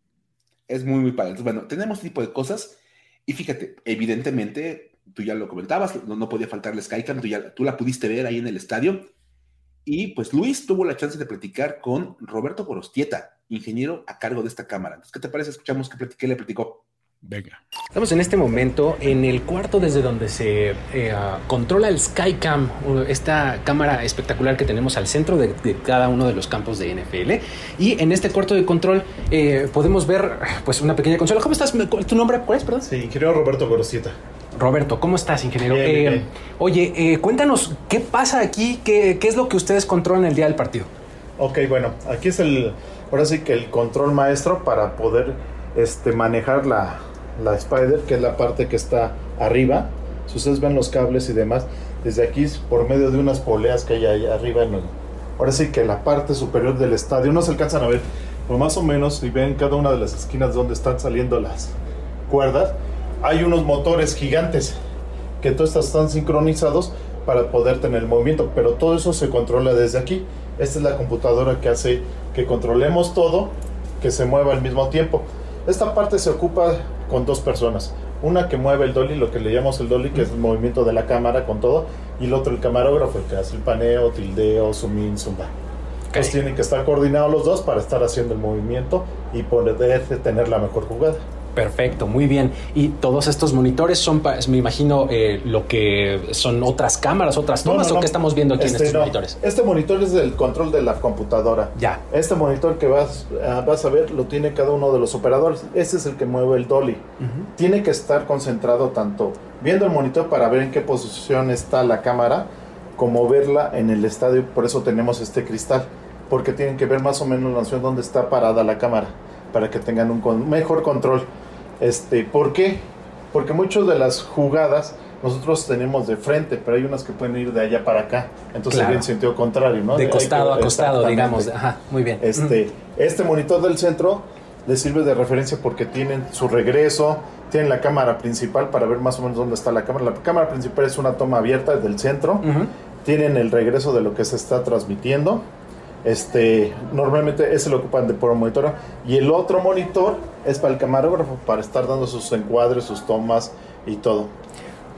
Es muy, muy padre. Entonces, bueno, tenemos este tipo de cosas y fíjate, evidentemente, tú ya lo comentabas, no, no podía faltar la Skycam, tú, ya, tú la pudiste ver ahí en el estadio. Y pues Luis tuvo la chance de platicar con Roberto Gorostieta, ingeniero a cargo de esta cámara. Entonces, ¿qué te parece? Escuchamos qué, le platicó. Venga. Estamos en este momento en el cuarto desde donde se eh, uh, controla el Skycam, esta cámara espectacular que tenemos al centro de, de, cada uno de los campos de NFL. Y en este cuarto de control eh, podemos ver pues una pequeña consola. ¿Cómo estás? ¿Tu nombre cuál es, perdón? Sí, ingeniero Roberto Gorosita. Roberto, ¿cómo estás, ingeniero? Bien, eh, bien. Oye, eh, cuéntanos, ¿qué pasa aquí? ¿Qué, ¿Qué, es lo que ustedes controlan el día del partido? Ok, bueno, aquí es el, ahora sí que el control maestro para poder este, manejar la, la Spider, que es la parte que está arriba. Si ustedes ven los cables y demás, desde aquí por medio de unas poleas que hay ahí arriba, en el, ahora sí que la parte superior del estadio, no se alcanzan a ver, pero más o menos, si ven cada una de las esquinas donde están saliendo las cuerdas, hay unos motores gigantes que todos están sincronizados para poder tener el movimiento, pero todo eso se controla desde aquí. Esta es la computadora que hace que controlemos todo, que se mueva al mismo tiempo. Esta parte se ocupa con dos personas. Una que mueve el dolly, lo que le llamamos el dolly, que es el movimiento de la cámara con todo, y el otro el camarógrafo, el que hace el paneo, tildeo, zoom in, zoom. Okay. Entonces tienen que estar coordinados los dos para estar haciendo el movimiento y poder tener la mejor jugada. Perfecto, muy bien. Y todos estos monitores son, me imagino, eh, lo que son otras cámaras, otras tomas, no, no, no. o qué estamos viendo aquí este, en estos monitores. Este monitor es del control de la computadora. Ya. Este monitor que vas, uh, vas a ver lo tiene cada uno de los operadores. Este es el que mueve el dolly. Uh -huh. Tiene que estar concentrado tanto viendo el monitor para ver en qué posición está la cámara, como verla en el estadio. Por eso tenemos este cristal, porque tienen que ver más o menos la noción dónde está parada la cámara para que tengan un con mejor control. Este, ¿Por qué? Porque muchas de las jugadas nosotros tenemos de frente, pero hay unas que pueden ir de allá para acá. Entonces claro. en sentido contrario, ¿no? De costado a costado, digamos. Ajá, muy bien. Este, mm. este monitor del centro les sirve de referencia porque tienen su regreso, tienen la cámara principal para ver más o menos dónde está la cámara. La cámara principal es una toma abierta del centro. Uh -huh. Tienen el regreso de lo que se está transmitiendo. Este, normalmente ese lo ocupan de por monitor y el otro monitor es para el camarógrafo para estar dando sus encuadres, sus tomas y todo.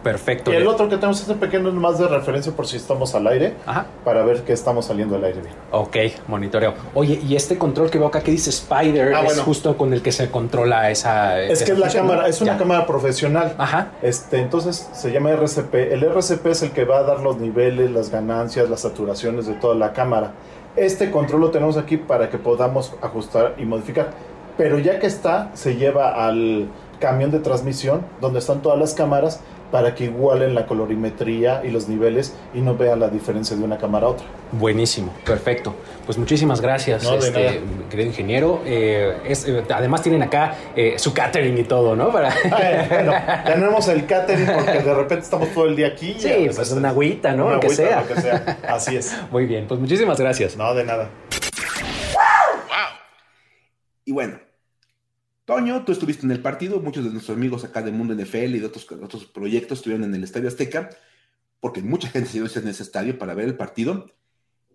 Perfecto. Y el otro que tenemos este pequeño más de referencia por si estamos al aire, Ajá. para ver que estamos saliendo al aire bien. Ok, monitoreo. Oye, y este control que veo acá que dice Spider Ah, es bueno. justo con el que se controla esa. Es esa que es la cámara, es una Ya. cámara profesional. Ajá. Este, entonces se llama RCP. El RCP es el que va a dar los niveles, las ganancias, las saturaciones de toda la cámara. Este control lo tenemos aquí para que podamos ajustar y modificar. Pero ya que está, se lleva al camión de transmisión donde están todas las cámaras para que igualen la colorimetría y los niveles y no vean la diferencia de una cámara a otra. Buenísimo, perfecto. Pues muchísimas gracias, No, de este, nada. querido ingeniero. Eh, es, eh, además tienen acá eh, su catering y todo, ¿no? Para... Eh, bueno, tenemos el catering porque de repente estamos todo el día aquí. Sí, veces pues una agüita, ¿no? una Lo que agüita, sea. lo que sea. Así es. Muy bien, pues muchísimas gracias. No, de nada. Y bueno, Toño, tú estuviste en el partido, muchos de nuestros amigos acá de Mundo NFL y de otros, otros proyectos estuvieron en el Estadio Azteca, porque mucha gente se dio en ese estadio para ver el partido.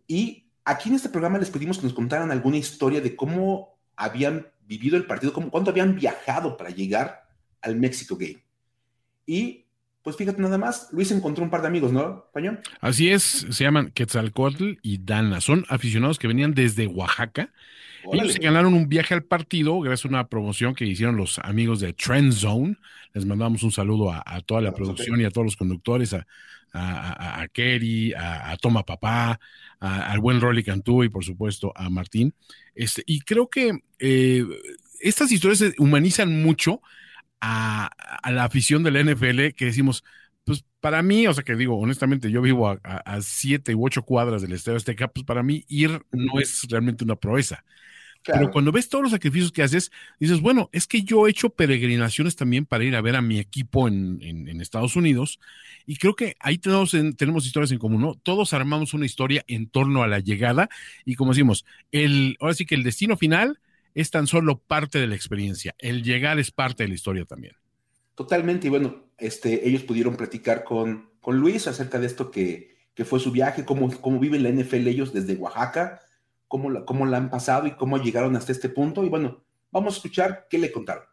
Y aquí en este programa les pedimos que nos contaran alguna historia de cómo habían vivido el partido, cómo, cuánto habían viajado para llegar al México Game. Y pues fíjate nada más, Luis encontró un par de amigos, ¿no, Toño? Así es, se llaman Quetzalcoatl y Dana. Son aficionados que venían desde Oaxaca. Ellos se ganaron un viaje al partido gracias a una promoción que hicieron los amigos de Trend Zone. Les mandamos un saludo a, a toda la producción y a todos los conductores, a, a, a- Kerry, a, Toma Papá, al buen Rolly Cantú y por supuesto a Martín. Este, y creo que eh, estas historias se humanizan mucho a, a la afición de la NFL que decimos, pues para mí, o sea que digo, honestamente, yo vivo a, a- a siete u ocho cuadras del Estadio Azteca, pues para mí ir no es realmente una proeza. Claro. Pero cuando ves todos los sacrificios que haces, dices, bueno, es que yo he hecho peregrinaciones también para ir a ver a mi equipo en, en- en Estados Unidos y creo que ahí tenemos, en- tenemos historias en común, ¿no? Todos armamos una historia en torno a la llegada y como decimos, el, ahora sí que el destino final es tan solo parte de la experiencia. El llegar es parte de la historia también. Totalmente, y bueno, este, ellos pudieron platicar con, con Luis acerca de esto que, que fue su viaje, cómo, cómo viven la NFL ellos desde Oaxaca, cómo la, cómo la han pasado y cómo llegaron hasta este punto. Y bueno, vamos a escuchar qué le contaron.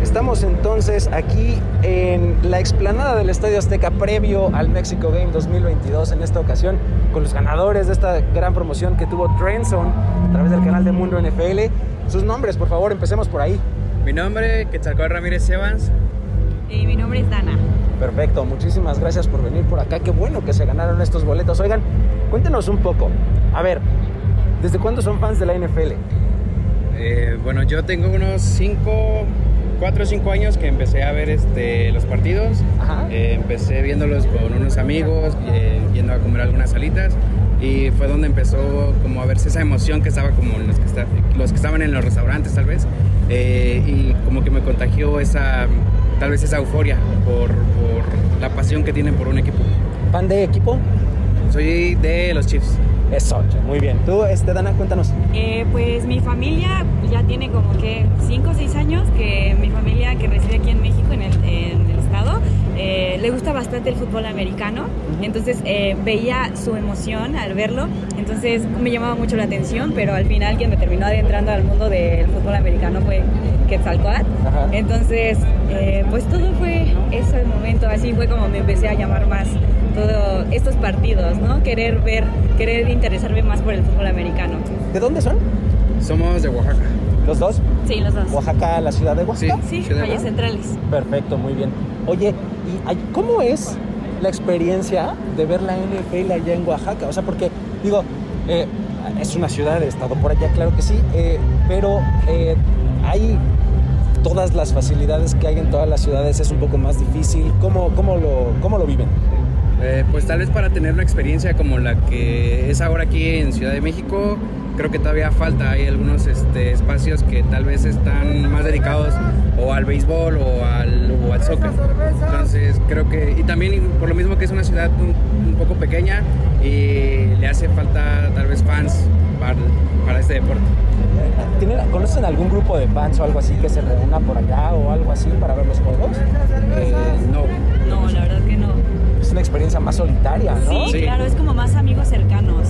Estamos entonces aquí en la explanada del Estadio Azteca previo al Mexico Game 2022 en esta ocasión con los ganadores de esta gran promoción que tuvo Trendzone a través del canal de Mundo NFL. Sus nombres, por favor, empecemos por ahí. Mi nombre, Quetzalcóatl Ramírez Evans. Y mi nombre es Dana. Perfecto, muchísimas gracias por venir por acá. Qué bueno que se ganaron estos boletos. Oigan, cuéntenos un poco. A ver, ¿desde cuándo son fans de la NFL? Eh, bueno, yo tengo unos 5, 4 o 5 años que empecé a ver este, los partidos. Eh, empecé viéndolos con unos amigos, eh, yendo a comer algunas salitas. Y fue donde empezó como a verse esa emoción que estaba como los que, está, los que estaban en los restaurantes tal vez. y como que me contagió esa, tal vez esa euforia por, por la pasión que tienen por un equipo. ¿Fan de equipo? Soy de los Chiefs. Eso, muy bien. ¿Tú, este, Dana, cuéntanos? Eh, pues mi familia ya tiene como que 5 o 6 años que mi familia que reside aquí en México, en el, en el estado, eh, le gusta bastante el fútbol americano. Entonces eh, veía su emoción al verlo. Entonces me llamaba mucho la atención, pero al final quien me terminó adentrando al mundo del fútbol americano fue Quetzalcoatl. Entonces, pues todo fue ese momento. Así fue como me empecé a llamar más todos estos partidos, ¿no? Querer ver, querer interesarme más por el fútbol americano. ¿De dónde son? Somos de Oaxaca. ¿Los dos? Sí, los dos. ¿Oaxaca, la ciudad de Oaxaca? Sí, sí Valles Centrales. Perfecto, muy bien. Oye, ¿y cómo es la experiencia de ver la NFL allá en Oaxaca? O sea, porque, digo, eh, es una ciudad, he estado por allá, claro que sí, eh, pero eh, hay todas las facilidades que hay en todas las ciudades, es un poco más difícil. ¿Cómo, cómo, lo, cómo lo viven? Eh, pues tal vez para tener una experiencia como la que es ahora aquí en Ciudad de México, creo que todavía falta. Hay algunos este, espacios que tal vez están más dedicados o al béisbol o al, o al soccer. Entonces creo que, y también por lo mismo que es una ciudad un, poco pequeña y le hace falta tal vez fans para, para este deporte. ¿Conocen algún grupo de fans o algo así que se reúna por allá o algo así para ver los juegos? Eh, no. No, la verdad que no es una experiencia más solitaria, ¿no? Sí, claro, es como más amigos cercanos.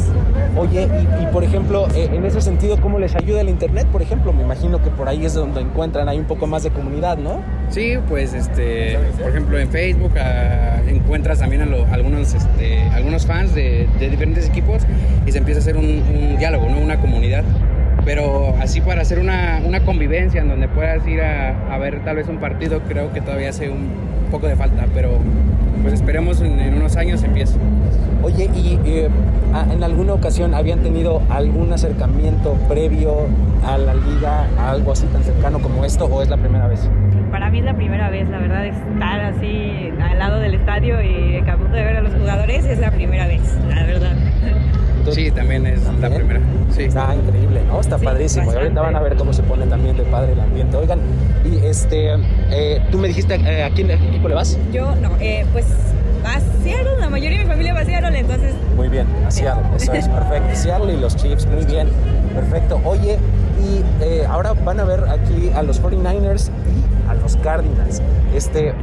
Oye, y, por ejemplo, eh, en ese sentido, ¿cómo les ayuda el Internet, por ejemplo? Me imagino que por ahí es donde encuentran ahí un poco más de comunidad, ¿no? Sí, pues, este, por ejemplo, en Facebook ah, encuentras también a algunos, este, algunos fans de, diferentes equipos y se empieza a hacer un, diálogo, ¿no? Una comunidad pero así para hacer una, una, convivencia en donde puedas ir a, a, ver tal vez un partido, creo que todavía hace un poco de falta, pero pues esperemos en, unos años empiece. Oye, ¿y eh, en alguna ocasión habían tenido algún acercamiento previo a la liga, a algo así tan cercano como esto, o es la primera vez? Para mí es la primera vez, la verdad, estar así al lado del estadio y a punto de ver a los jugadores es la primera vez, la verdad. Sí, también es la primera. Sí. Está increíble, ¿no? Está padrísimo. Y ahorita van a ver cómo se pone también de padre el ambiente. Oigan, y este, eh, tú me dijiste, eh, ¿a quién equipo le vas? Yo no, eh, pues a Seattle, la mayoría de mi familia va a Seattle, entonces... Muy bien, a Seattle, eso es perfecto. Seattle y los Chiefs, muy bien, perfecto. Oye, y ahora van a ver aquí a los 49ers y a los Cardinals. Este,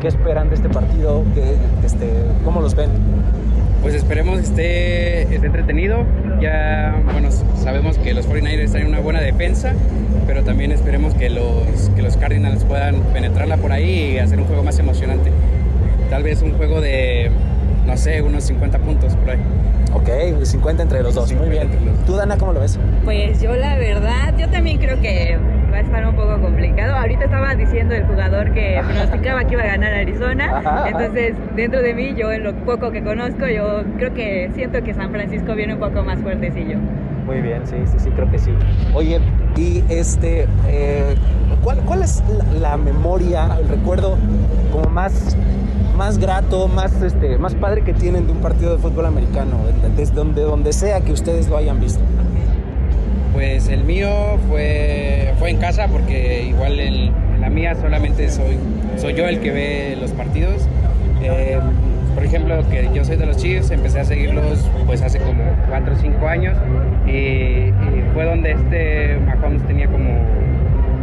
¿Qué esperan de este partido? ¿Qué, este, ¿Cómo los ven? Pues esperemos esté, esté entretenido. Ya, bueno, sabemos que los 49ers tienen una buena defensa, pero también esperemos que los, que los Cardinals puedan penetrarla por ahí y hacer un juego más emocionante. Tal vez un juego de, no sé, unos 50 puntos por ahí. Ok, 50 entre los dos, muy bien. ¿Tú, Dana, cómo lo ves? Pues yo la verdad, yo también creo que va a estar un poco complicado. Ahorita estaba diciendo el jugador que pronosticaba que iba a ganar Arizona. Entonces, dentro de mí, yo en lo poco que conozco, yo creo que siento que San Francisco viene un poco más fuertecillo. Muy bien, sí, sí, sí, creo que sí. Oye, y este, eh, ¿cuál, ¿cuál, es la, memoria, el recuerdo como más, más grato, más, este, más padre que tienen de un partido de fútbol americano, desde donde, donde sea que ustedes lo hayan visto? Pues el mío fue, fue en casa porque igual en, la mía solamente soy, soy yo el que ve los partidos. Eh, por ejemplo, que yo soy de los Chiefs, empecé a seguirlos pues hace como 4 o 5 años y, fue donde este Mahomes tenía como,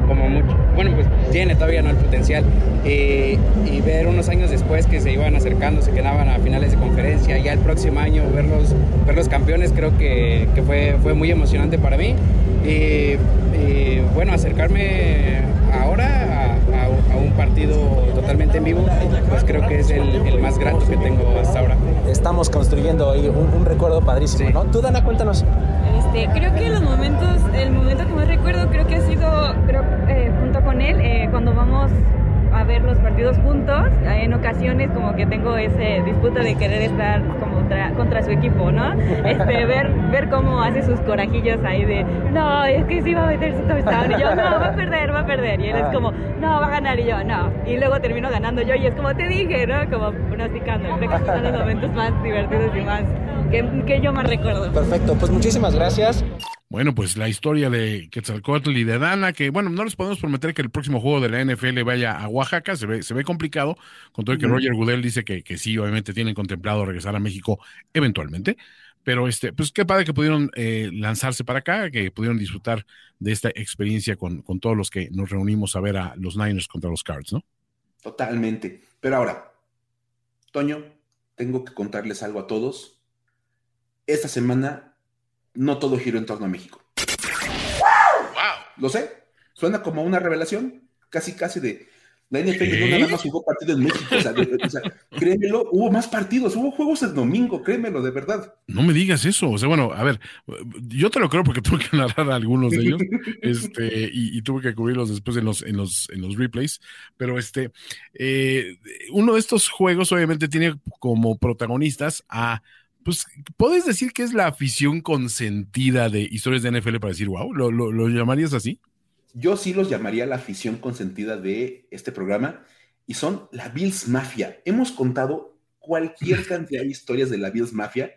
como mucho, bueno, pues tiene todavía no el potencial y, ver unos años después que se iban acercando, se quedaban a finales de conferencia, ya el próximo año verlos, verlos campeones creo que, que fue, fue muy emocionante para mí y, bueno, acercarme ahora a, un partido totalmente en vivo, pues creo que es el, más grato que tengo hasta ahora. Estamos construyendo ahí un, recuerdo padrísimo, ¿no? Tú, Dana, cuéntanos. Este, creo que los momentos, el momento que más recuerdo creo que ha sido, creo, eh, junto con él, eh, cuando vamos a ver los partidos juntos. En ocasiones como que tengo ese disputa de querer estar como contra su equipo, ¿no? Este, ver, ver cómo hace sus corajillos ahí de, no, es que sí va a meter su touchdown. Y yo, no, va a perder, va a perder. Y él es como, no, va a ganar. Y yo, no. Y luego termino ganando yo y es como te dije, ¿no? Como pronosticando. Creo que son los momentos más divertidos y más que, que yo más recuerdo. Perfecto, pues muchísimas gracias. Bueno, pues la historia de Quetzalcoatl y de Dana, que bueno, no les podemos prometer que el próximo juego de la NFL vaya a Oaxaca, se ve, se ve complicado, con todo el que Roger Goodell dice que, que, sí, obviamente tienen contemplado regresar a México eventualmente, pero este, pues qué padre que pudieron eh, lanzarse para acá, que pudieron disfrutar de esta experiencia con, con todos los que nos reunimos a ver a los Niners contra los Cards, ¿no? Totalmente. Pero ahora, Toño, tengo que contarles algo a todos. Esta semana no todo giró en torno a México. ¡Wow! Lo sé, suena como una revelación, casi casi de la NFL no nada más jugó partido en México. O sea, créemelo, hubo más partidos, hubo juegos el domingo, créemelo, de verdad. No me digas eso. O sea, bueno, a ver, yo te lo creo porque tuve que narrar algunos de ellos, este, y, tuve que cubrirlos después en los, en los, en los replays. Pero este, eh, uno de estos juegos, obviamente, tiene como protagonistas a pues, ¿puedes decir que es la afición consentida de historias de NFL para decir, wow, ¿lo, llamarías así? Yo sí los llamaría la afición consentida de este programa y son la Bills Mafia. Hemos contado cualquier cantidad de historias de la Bills Mafia.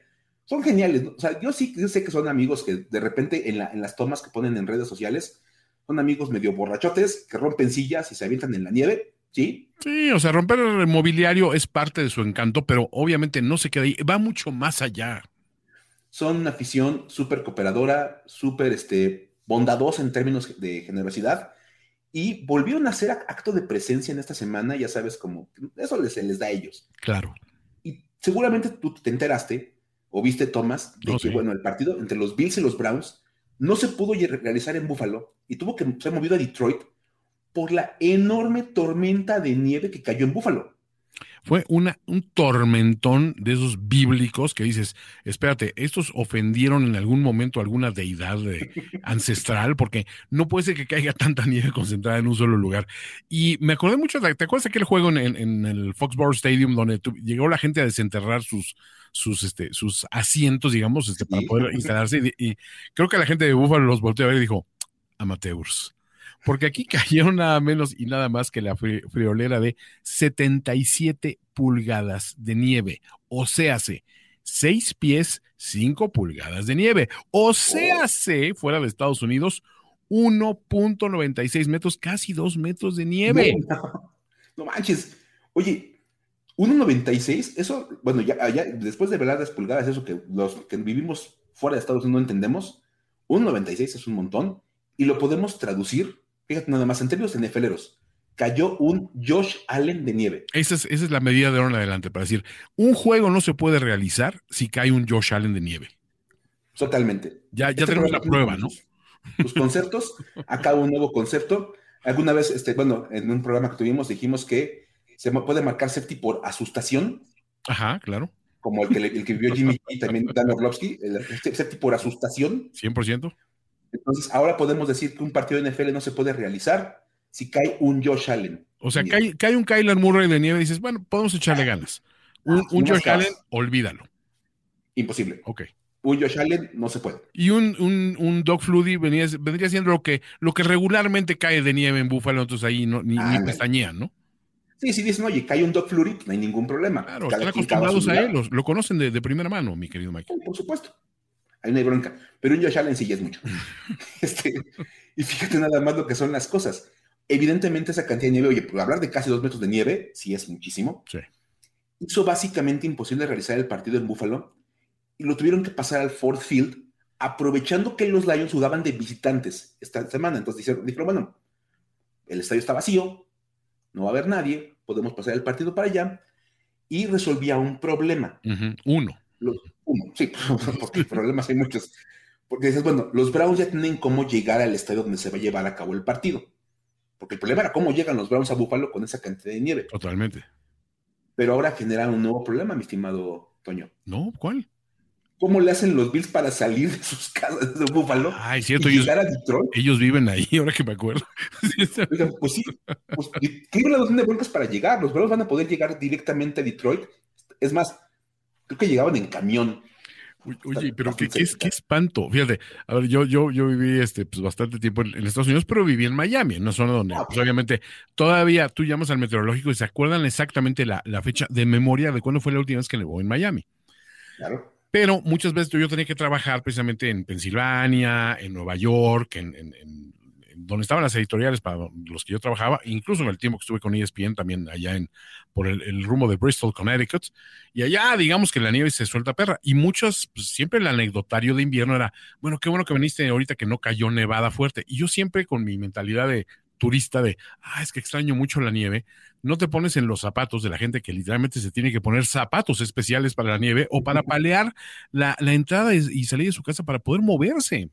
Son geniales. O sea, yo sí sé que son amigos que de repente en, en las tomas que ponen en redes sociales son amigos medio borrachotes que rompen sillas y se avientan en la nieve ¿Sí? Sí, o sea, romper el mobiliario es parte de su encanto, pero obviamente no se queda ahí, va mucho más allá. Son una afición súper cooperadora, súper este, bondadosa en términos de generosidad, y volvieron a hacer acto de presencia en esta semana, ya sabes, como eso les, les da a ellos. Claro. Y seguramente tú te enteraste, o viste, Thomas, de que, bueno, el partido entre los Bills y los Browns no se pudo realizar en Buffalo y tuvo que ser movido a Detroit por la enorme tormenta de nieve que cayó en Búfalo. Fue una, un tormentón de esos bíblicos que dices, espérate, estos ofendieron en algún momento a alguna deidad ancestral, porque no puede ser que caiga tanta nieve concentrada en un solo lugar. Y me acordé mucho, ¿te acuerdas de aquel juego en, el Foxborough Stadium donde llegó la gente a desenterrar sus, sus, este, sus asientos, digamos, este, para poder instalarse? Y, y, creo que la gente de Búfalo los volteó a ver y dijo, amateurs porque aquí cayó nada menos y nada más que la friolera de 77 pulgadas de nieve, o sea, 6 pies, 5 pulgadas de nieve, o sea, fuera de Estados Unidos, 1.96 metros, casi 2 metros de nieve. No, manches. Oye, 1.96, eso, bueno, ya, después de ver las pulgadas, eso que los que vivimos fuera de Estados Unidos no entendemos, 1.96 es un montón y lo podemos traducir Fíjate nada más, en términos nefeleros, cayó un Josh Allen de nieve. Esa es, esa es la medida de ahora en adelante para decir, un juego no se puede realizar si cae un Josh Allen de nieve. Totalmente. Ya, ya este tenemos la prueba, ¿no? Los conceptos, acá un nuevo concepto. Alguna vez, este, bueno, en un programa que tuvimos dijimos que se puede marcar safety por asustación. Ajá, claro. Como el que, el que vivió Jimmy y también Dan Orlovsky, el este, safety por asustación. 100%. Entonces, ahora podemos decir que un partido de NFL no se puede realizar si cae un Josh Allen. O sea, cae, cae, un Kyler Murray de nieve y dices, bueno, podemos echarle ganas. Un, ah, Josh Allen, olvídalo. Imposible. Ok. Un Josh Allen no se puede. Y un, un, un Doug Flutie vendría, siendo lo que, lo que regularmente cae de nieve en Búfalo, entonces ahí no, ni, pestañean, ¿no? Sí, sí dicen, oye, cae un Doug Flutie, no hay ningún problema. Claro, están acostumbrados a él, lo, conocen de, de, primera mano, mi querido Mike. por supuesto ahí no hay bronca. Pero un Josh Allen sí ya es mucho. este, y fíjate nada más lo que son las cosas. Evidentemente esa cantidad de nieve, oye, hablar de casi dos metros de nieve, sí es muchísimo. Sí. hizo básicamente imposible realizar el partido en Buffalo y lo tuvieron que pasar al Ford Field, aprovechando que los Lions jugaban de visitantes esta semana. Entonces dijeron, bueno, el estadio está vacío, no va a haber nadie, podemos pasar el partido para allá y resolvía un problema. Uno. Uno, sí, porque problemas hay muchos. Porque dices, bueno, los Browns ya tienen cómo llegar al estadio donde se va a llevar a cabo el partido. Porque el problema era cómo llegan los Browns a Buffalo con esa cantidad de nieve. Totalmente. Pero ahora genera un nuevo problema, mi estimado Toño. No, ¿cuál? ¿Cómo le hacen los Bills para salir de sus casas de Búfalo? Ay, cierto, y ellos, llegar a Detroit? ellos viven ahí, ahora que me acuerdo. pues sí, pues, Cleveland no tiene broncas para llegar. Los Browns van a poder llegar directamente a Detroit. Es más, creo que llegaban en camión. Oye, pero qué, qué, espanto. Fíjate, a ver, yo, yo, yo viví este, pues, bastante tiempo en, Estados Unidos, pero viví en Miami, en una zona donde, ah, pues, obviamente, todavía tú llamas al meteorológico y se acuerdan exactamente la, la fecha de memoria de cuándo fue la última vez que nevó en Miami. Claro. Pero muchas veces yo tenía que trabajar precisamente en Pensilvania, en Nueva York, en, donde estaban las editoriales para los que yo trabajaba, incluso en el tiempo que estuve con ESPN, también allá en por el, rumbo de Bristol, Connecticut. Y allá, digamos que la nieve se suelta perra. Y muchos, pues, siempre el anecdotario de invierno era, bueno, qué bueno que viniste ahorita que no cayó nevada fuerte. Y yo siempre con mi mentalidad de turista de, ah, es que extraño mucho la nieve, no te pones en los zapatos de la gente que literalmente se tiene que poner zapatos especiales para la nieve o para palear la, entrada y, salir de su casa para poder moverse.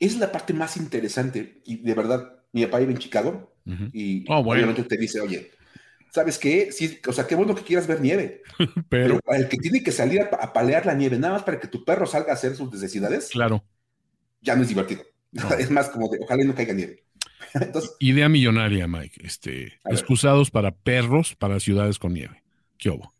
Es la parte más interesante y de verdad, mi papá vive en Chicago y oh, obviamente te dice, oye, ¿sabes qué? Sí, o sea, qué bueno que quieras ver nieve, pero, el que tiene que salir a, palear la nieve nada más para que tu perro salga a hacer sus necesidades, claro. ya no es divertido. Es más como de, ojalá no caiga nieve. Idea millonaria, Mike. Este, excusados para perros para ciudades con nieve. ¿Qué hubo?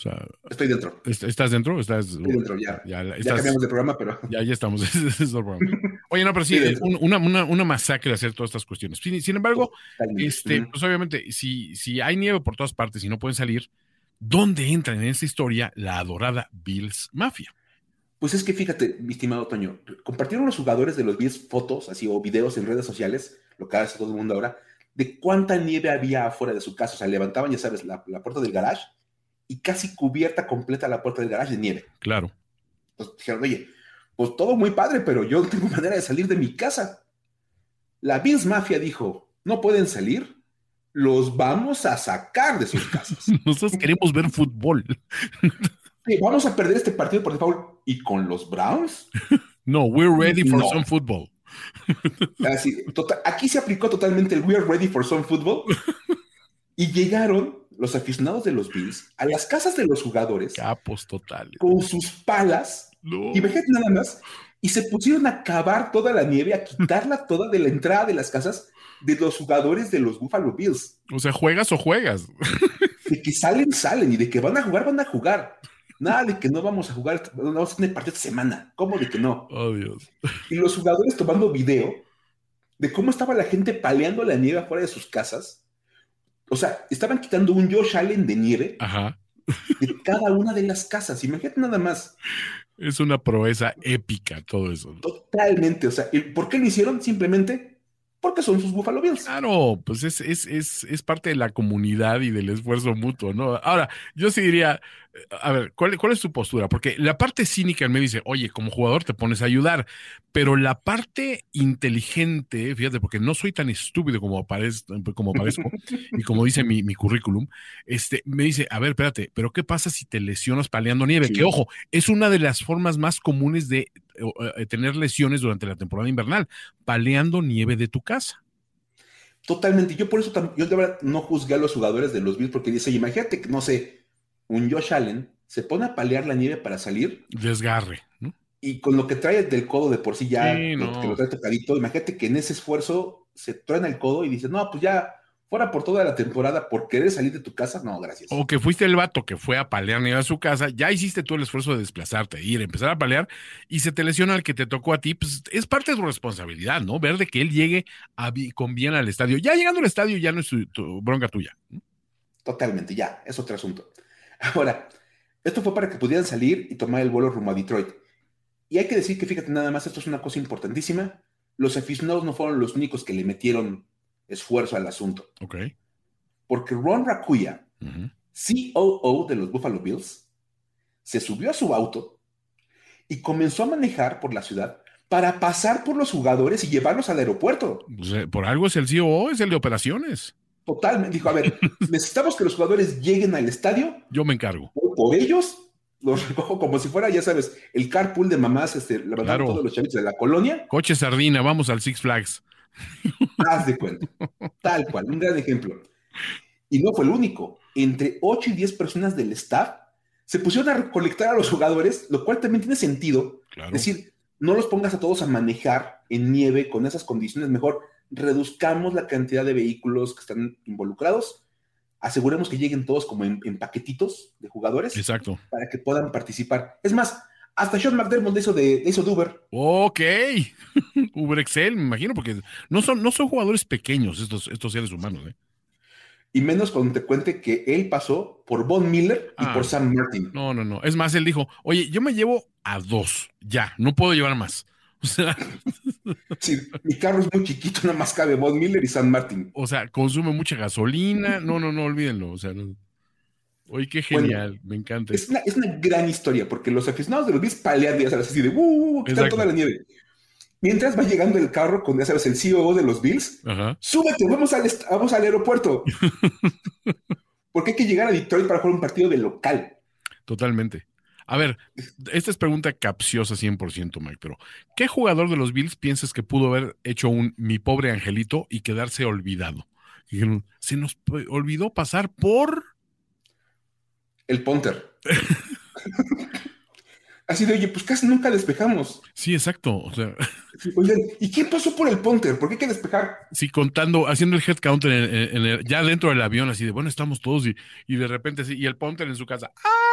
O sea, Estoy dentro. ¿Estás dentro? Estás, Estoy dentro, ya. Ya, cambiamos de programa, pero. Ya, ya estamos. Oye, no, pero sí, una, una, una, masacre hacer todas estas cuestiones. Sin, embargo, este, pues obviamente, si, si hay nieve por todas partes y no pueden salir, ¿dónde entra en esta historia la adorada Bills Mafia? Pues es que fíjate, mi estimado Toño, compartieron los jugadores de los 10 fotos, así o videos en redes sociales, lo que hace todo el mundo ahora, de cuánta nieve había afuera de su casa. O sea, levantaban, ya sabes, la, puerta del garage y casi cubierta completa la puerta del garage de nieve. Claro. Entonces dijeron, oye, pues todo muy padre, pero yo no tengo manera de salir de mi casa. La Bills Mafia dijo, no pueden salir, los vamos a sacar de sus casas. Nosotros queremos ver fútbol. vamos a perder este partido por default. ¿Y con los Browns? No, we're ready for some football. Tota, aquí se aplicó totalmente el we're ready for some football. Y llegaron los aficionados de los Bills a las casas de los jugadores. Capos totales. Con sus palas. No. Imagínate nada más. Y se pusieron a cavar toda la nieve, a quitarla toda de la entrada de las casas de los jugadores de los Buffalo Bills. O sea, juegas o juegas. De que salen, salen. Y de que van a jugar, van a jugar. Nada de que no vamos a jugar, no vamos a tener partido esta semana. ¿Cómo de que no? Oh, Dios. Y los jugadores tomando video de cómo estaba la gente paleando la nieve afuera de sus casas. O sea, estaban quitando un Josh Allen de nieve de cada una de las casas. Imagínate nada más. Es una proeza épica todo eso. Totalmente. O sea, ¿por qué lo hicieron? Simplemente porque son sus Buffalo Bills. Claro, pues es, es, es, es, parte de la comunidad y del esfuerzo mutuo, ¿no? Ahora, yo sí diría, a ver, ¿cuál, ¿cuál es tu postura? Porque la parte cínica me dice, oye, como jugador te pones a ayudar, pero la parte inteligente, fíjate, porque no soy tan estúpido como, parezco, como parezco y como dice mi, mi, currículum, este, me dice, a ver, espérate, pero ¿qué pasa si te lesionas paleando nieve? Que ojo, es una de las formas más comunes de eh, tener lesiones durante la temporada invernal, paleando nieve de tu casa. Totalmente. Yo por eso yo de verdad no juzgué a los jugadores de los Bills porque dice, imagínate que, no sé, un Josh Allen se pone a palear la nieve para salir. Desgarre, Y con lo que trae del codo de por sí ya, que lo trae tocadito, imagínate que en ese esfuerzo se truena el codo y dice, no, pues ya fuera por toda la temporada por querer salir de tu casa, no, gracias. O que fuiste el vato que fue a palear a su casa, ya hiciste tú el esfuerzo de desplazarte, ir, empezar a palear, y se te lesiona el que te tocó a ti, pues es parte de tu responsabilidad, ¿no? Ver de que él llegue a, con bien al estadio. Ya llegando al estadio ya no es tu, bronca tuya. Totalmente, ya, es otro asunto. Ahora, esto fue para que pudieran salir y tomar el vuelo rumbo a Detroit. Y hay que decir que, fíjate, nada más, esto es una cosa importantísima. Los aficionados no fueron los únicos que le metieron esfuerzo al asunto. Ok. Porque Ron Racuya COO de los Buffalo Bills, se subió a su auto y comenzó a manejar por la ciudad para pasar por los jugadores y llevarlos al aeropuerto. Pues, por algo es el COO, es el de operaciones. Totalmente. Dijo, a ver, necesitamos que los jugadores lleguen al estadio. Yo me encargo. Por ellos, los recojo como si fuera, ya sabes, el carpool de mamás, este, levantando todos los chavitos de la colonia. Coche sardina, vamos al Six Flags. Haz de cuenta. Tal cual, un gran ejemplo. Y no fue el único. Entre 8 y 10 personas del staff se pusieron a recolectar a los jugadores, lo cual también tiene sentido. Es decir, no los pongas a todos a manejar en nieve con esas condiciones, mejor reduzcamos la cantidad de vehículos que están involucrados, aseguremos que lleguen todos como en, paquetitos de jugadores. Exacto. Para que puedan participar. Es más, hasta Sean McDermott hizo de, hizo de Uber. Ok. Uber Excel, me imagino, porque no son, no son jugadores pequeños estos, estos seres humanos, ¿eh? y menos cuando te cuente que él pasó por Von Miller y por ah, Sam Martin. No, no, no. Es más, él dijo, oye, yo me llevo a dos, ya, no puedo llevar más. O sea, sí, mi carro es muy chiquito, nada más cabe Von Miller y Sam Martin. O sea, consume mucha gasolina. No, no, no, olvídenlo. O sea, Oye, qué genial, me encanta. Es una, es una, gran historia, porque los aficionados de los Bills palean, ya sabes, así de, ¡uh! Que está toda la nieve. Mientras va llegando el carro con, ya sabes, el CEO de los Bills, súbete, vamos al, vamos al aeropuerto. Porque hay que llegar a Detroit para jugar un partido de local. Totalmente. A ver, esta es pregunta capciosa 100%, Mike, pero ¿qué jugador de los Bills piensas que pudo haber hecho un mi pobre angelito y quedarse olvidado? se nos olvidó pasar por... El Ponter. Así de, oye, pues casi nunca despejamos. Sí, exacto. O sea. Oigan, ¿y quién pasó por el punter? ¿Por qué hay que despejar? Sí, contando, haciendo el head count en, ya dentro del avión, así de, bueno, estamos todos y, y de repente sí, y el punter en su casa. ¡Ah!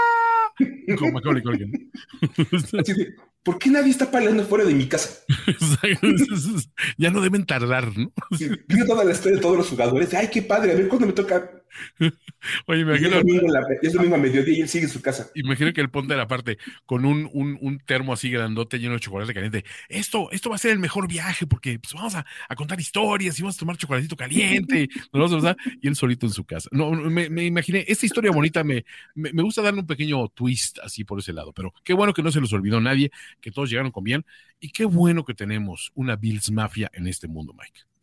Como Macaulay Así de, ¿por qué nadie está peleando fuera de mi casa? ya no deben tardar, ¿no? Sí, toda la historia de todos los jugadores. Ay, qué padre, a ver cuándo me toca. Oye, imagino. Es domingo, a mediodía y él sigue en su casa. Imagino que él ponte la parte con un, un, un, termo así grandote lleno de chocolate caliente. Esto, esto va a ser el mejor viaje porque pues, vamos a, a, contar historias y vamos a tomar chocolatito caliente. y él solito en su casa. No, me, me imaginé, esta historia bonita me, me, me, gusta darle un pequeño twist así por ese lado, pero qué bueno que no se los olvidó nadie, que todos llegaron con bien y qué bueno que tenemos una Bills Mafia en este mundo, Mike.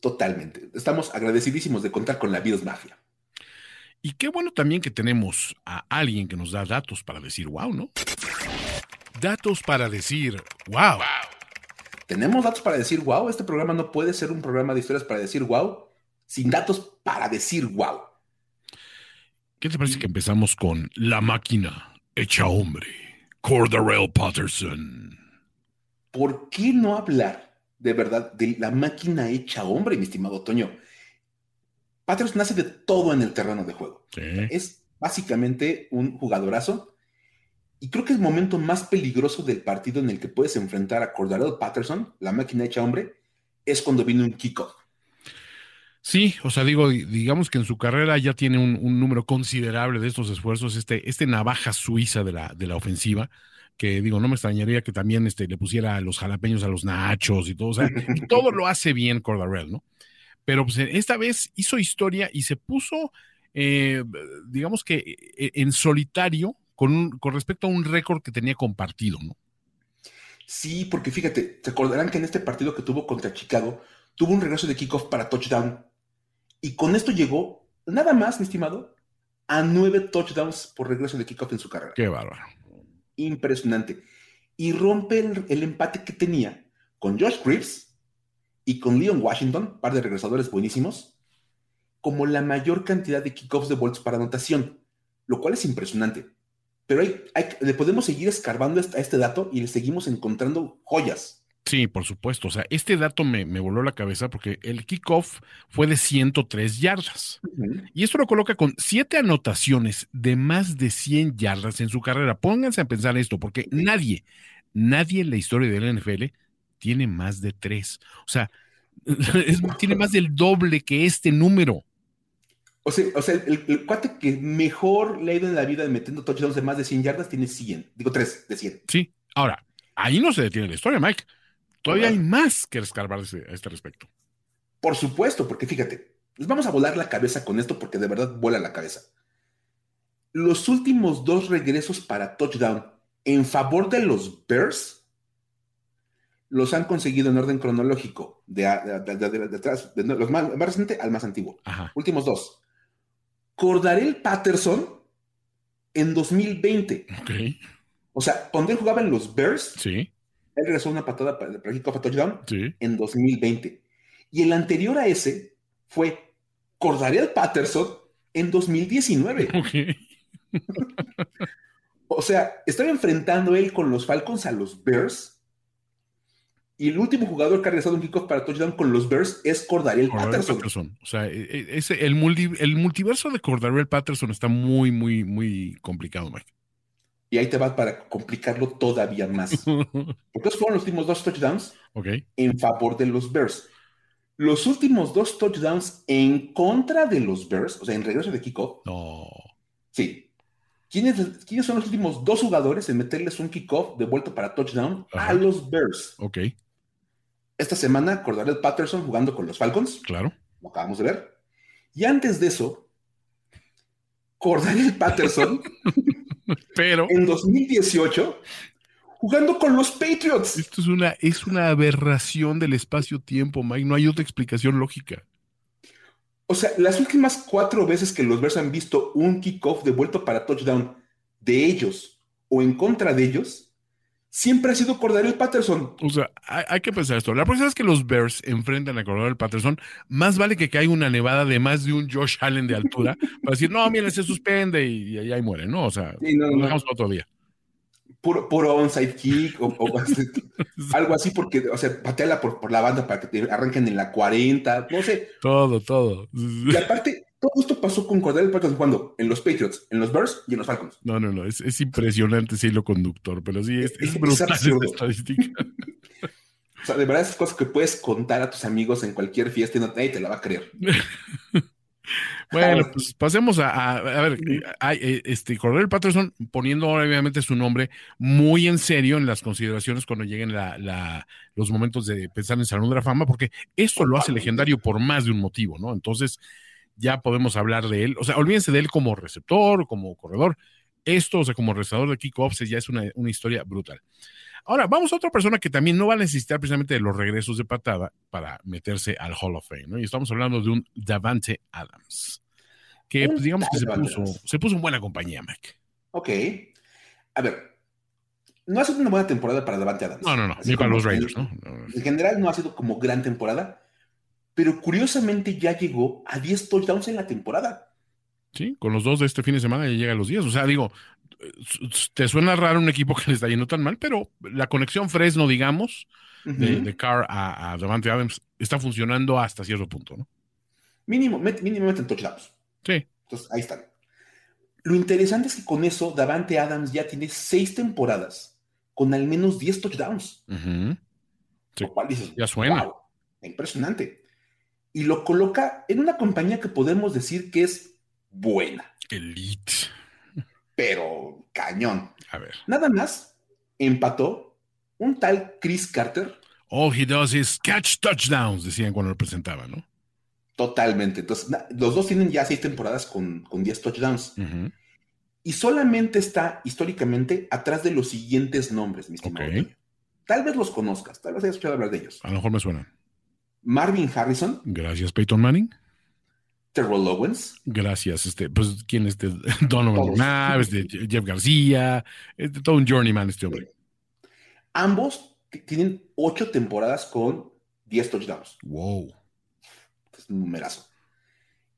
Totalmente. Estamos agradecidísimos de contar con la Bills Mafia. Y qué bueno también que tenemos a alguien que nos da datos para decir wow, ¿no? Datos para decir wow. Tenemos datos para decir wow. Este programa no puede ser un programa de historias para decir wow sin datos para decir wow. ¿Qué te parece que empezamos con la máquina hecha hombre? Cordarrelle Patterson. ¿Por qué no hablar de verdad de la máquina hecha hombre, mi estimado Toño? Patterson nace de todo en el terreno de juego. Es básicamente un jugadorazo. Y creo que el momento más peligroso del partido en el que puedes enfrentar a Cordarell Patterson, la máquina hecha hombre, es cuando viene un kickoff. Sí, o sea, digo, digamos que en su carrera ya tiene un, número considerable de estos esfuerzos, este, este navaja suiza de la, de la ofensiva, que digo, no me extrañaría que también este, le pusiera los jalapeños a los nachos y todo, o sea, y todo lo hace bien Cordarell, ¿no? pero pues, esta vez hizo historia y se puso, eh, digamos que eh, en solitario con, con respecto a un récord que tenía compartido, ¿no? Sí, porque fíjate, se acordarán que en este partido que tuvo contra Chicago, tuvo un regreso de kickoff para touchdown. Y con esto llegó, nada más, mi estimado, a nueve touchdowns por regreso de kickoff en su carrera. Qué bárbaro. Impresionante. Y rompe el, empate que tenía con Josh Cripps y con Leon Washington, par de regresadores buenísimos, como la mayor cantidad de kickoffs de volts para anotación, lo cual es impresionante. Pero hay, le podemos seguir escarbando a este dato y le seguimos encontrando joyas. Sí, por supuesto. O sea, este dato me, voló la cabeza porque el kickoff fue de 103 yardas. Y esto lo coloca con siete anotaciones de más de 100 yardas en su carrera. Pónganse a pensar esto, porque nadie, nadie en la historia del NFL tiene más de tres. O sea, tiene más del doble que este número. O sea, o sea el, cuate que mejor le ha ido en la vida metiendo touchdowns de más de 100 yardas tiene 100. Digo, 3 de 100. Sí. Ahora, ahí no se detiene la historia, Mike. Todavía hay más que escarbar a este respecto. Por supuesto, porque fíjate, les vamos a volar la cabeza con esto porque de verdad vuela la cabeza. los últimos dos regresos para touchdown en favor de los Bears los han conseguido en orden cronológico, de, atrás, de, los más, reciente al más antiguo. Últimos dos. Cordarel Patterson en 2020. O sea, cuando él jugaba en los Bears, sí. Él regresó una patada para el touchdown sí. en 2020. Y el anterior a ese fue Cordarel Patterson en 2019. o sea, estaba enfrentando él con los Falcons a los Bears y el último jugador que ha regresado un kickoff para touchdown con los Bears es Cordarel Patterson. O sea, e, e, ese, el, el multiverso de Cordarel Patterson está muy, muy, muy complicado, Mike. Y ahí te va para complicarlo todavía más. Porque esos fueron los últimos dos touchdowns en favor de los Bears. Los últimos dos touchdowns en contra de los Bears, o sea, en regreso de kickoff. No. Sí. ¿Quiénes, ¿Quiénes, son los últimos dos jugadores en meterles un kickoff de vuelta para touchdown a los Bears? Ok. Esta semana, Cordarel Patterson jugando con los Falcons. Claro. Lo acabamos de ver. Y antes de eso, Cordarel Patterson. Pero. En 2018, jugando con los Patriots. Esto es una, es una aberración del espacio-tiempo, Mike. No hay otra explicación lógica. O sea, las últimas cuatro veces que los Bears han visto un kickoff de vuelta para touchdown de ellos o en contra de ellos, siempre ha sido Cordarel Patterson. O sea, hay, que pensar esto. La próxima vez que los Bears enfrentan a Cordarel Patterson, más vale que caiga una nevada de más de un Josh Allen de altura para decir, no, mira, se suspende y, ahí muere, ¿no? O sea, lo dejamos otro día. Puro, puro onside kick o, algo así, porque, o sea, pateala por, por la banda para que te arranquen en la 40, no sé. Todo, todo. Y aparte, todo esto pasó con Cordell Patterson jugando en los Patriots, en los Bears y en los Falcons. No, no, no, es, es impresionante ese hilo conductor, pero sí, es, es, brutal estadística. o sea, de verdad esas cosas que puedes contar a tus amigos en cualquier fiesta y nadie te la va a creer. bueno, pues pasemos a, a, ver, eh, este Cordell Patterson poniendo obviamente su nombre muy en serio en las consideraciones cuando lleguen la, los momentos de pensar en Salón de la Fama, porque esto lo hace legendario por más de un motivo, ¿no? Entonces, ya podemos hablar de él. O sea, olvídense de él como receptor, como corredor. Esto, o sea, como receptor de kickoffs, ya es una, historia brutal. Ahora, vamos a otra persona que también no va a necesitar precisamente de los regresos de patada para meterse al Hall of Fame, ¿no? Y estamos hablando de un Davante Adams, que pues, digamos que se puso, se puso en buena compañía, Mac. Ok. A ver, no ha sido una buena temporada para Davante Adams. No, no, no, ni para los Raiders, ¿no? En general no ha sido como gran temporada, pero curiosamente ya llegó a 10 touchdowns en la temporada. Sí, con los dos de este fin de semana ya llega a los 10. O sea, digo, te suena raro un equipo que le está yendo tan mal, pero la conexión Fresno, digamos, de, Carr a, a Davante Adams está funcionando hasta cierto punto, ¿no? Mínimo, mínimamente en touchdowns. Sí. Entonces, ahí están. Lo interesante es que con eso, Davante Adams ya tiene seis temporadas con al menos 10 touchdowns. sí. ya suena. impresionante y lo coloca en una compañía que podemos decir que es buena. Elite. Pero cañón. A ver. Nada más empató un tal Chris Carter. All he does is catch touchdowns, decían cuando lo presentaban, ¿no? Totalmente. Entonces, los dos tienen ya seis temporadas con, con 10 touchdowns. Y solamente está históricamente atrás de los siguientes nombres, mi estimado. Tal vez los conozcas, tal vez hayas escuchado hablar de ellos. A lo mejor me suenan. Marvin Harrison. Gracias, Peyton Manning. Terrell Owens. Gracias, este, pues, ¿quién es este? Donovan Naves, de Jeff García, es todo un journeyman este hombre. Ambos tienen ocho temporadas con diez touchdowns. Wow. Es un numerazo.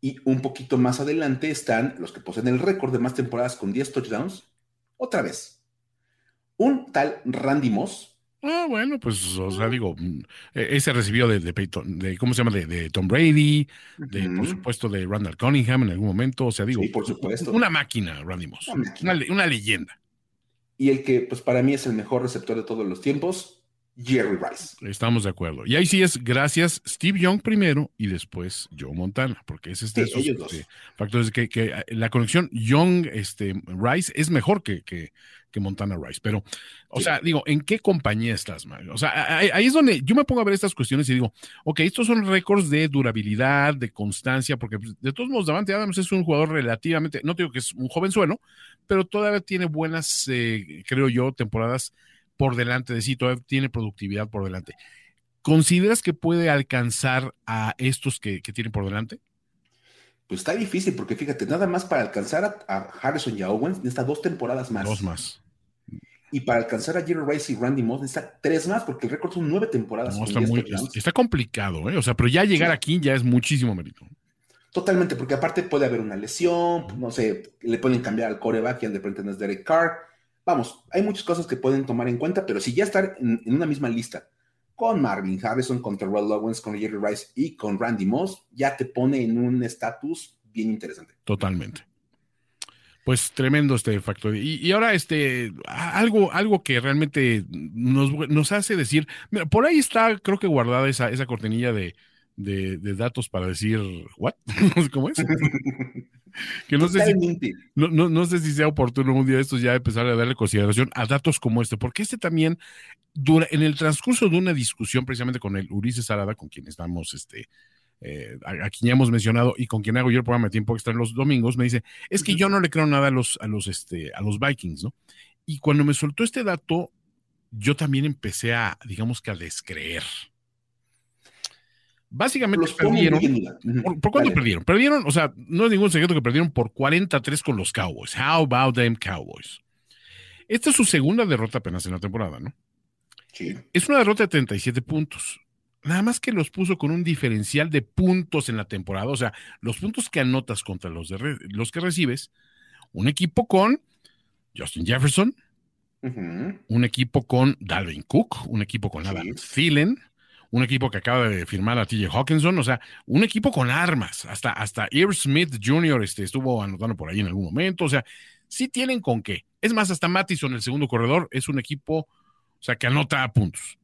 Y un poquito más adelante están los que poseen el récord de más temporadas con 10 touchdowns. Otra vez. Un tal Randy Moss, Ah, bueno, pues, o sea, digo, mm, e-, ese recibió de, de Peyton, de, ¿cómo se llama? De, Tom Brady, de, por supuesto, de Randall Cunningham en algún momento, o sea, digo, por supuesto. una máquina, Randy Moss, una, una, leyenda. Y el que, pues, para mí es el mejor receptor de todos los tiempos, Jerry Rice. Estamos de acuerdo. Y ahí sí es gracias Steve Young primero y después Joe Montana, porque es este, esos este, factores que, que, eh, la conexión Young este, Rice es mejor que, que, que Montana Rice. Pero, o sea, digo, ¿en qué compañía estás, Mario? O sea, ahí, es donde yo me pongo a ver estas cuestiones y digo, ok, estos son récords de durabilidad, de constancia, porque pues, de todos modos, Davante Adams es un jugador relativamente, no digo que es un joven suelo, pero todavía tiene buenas, eh, creo yo, temporadas por delante de sí, todavía tiene productividad por delante. ¿Consideras que puede alcanzar a estos que, que tienen por delante? Pues está difícil, porque fíjate, nada más para alcanzar a, Harrison y a Owens necesita dos temporadas más. Dos más. Y para alcanzar a Jerry Rice y Randy Moss necesita tres más, porque el récord son nueve temporadas. está, muy, está, complicado, ¿eh? O sea, pero ya llegar aquí ya es muchísimo mérito. Totalmente, porque aparte puede haber una lesión, no sé, le pueden cambiar al coreback y de repente no es Derek Carr. Vamos, hay muchas cosas que pueden tomar en cuenta, pero si ya estar en una misma lista con Marvin Harrison, con Terrell Owens, con Jerry Rice y con Randy Moss, ya te pone en un estatus bien interesante. Totalmente. Pues tremendo este factor. Y, ahora, este, algo, algo que realmente nos, hace decir, mira, por ahí está, creo que guardada esa, esa cortinilla de, de, datos para decir, ¿what? ¿Cómo es? que no sé, si, no, no, sé si sea oportuno un día de estos ya empezar a darle consideración a datos como este, porque este también, dura, en el transcurso de una discusión precisamente con el Ulises Arada, con quien estamos, este, eh, a, quien ya hemos mencionado y con quien hago yo el programa de tiempo extra en los domingos, me dice, es que yo no le creo nada a los, a los, este, a los Vikings, ¿no? Y cuando me soltó este dato, yo también empecé a, digamos que a descreer. Básicamente perdieron. ¿Por, cuánto perdieron? Perdieron, o sea, no es ningún secreto que perdieron por 43 con los Cowboys. How about them Cowboys? Esta es su segunda derrota apenas en la temporada, ¿no? Sí. Es una derrota de 37 puntos. Nada más que los puso con un diferencial de puntos en la temporada. O sea, los puntos que anotas contra los, de los que recibes. Un equipo con Justin Jefferson. Un equipo con Dalvin Cook. Un equipo con Adam Thielen un equipo que acaba de firmar a TJ Hawkinson, o sea, un equipo con armas, hasta, hasta Smith Jr. Este, estuvo anotando por ahí en algún momento, o sea, sí tienen con qué. Es más, hasta Mattison, el segundo corredor, es un equipo, o sea, que anota puntos.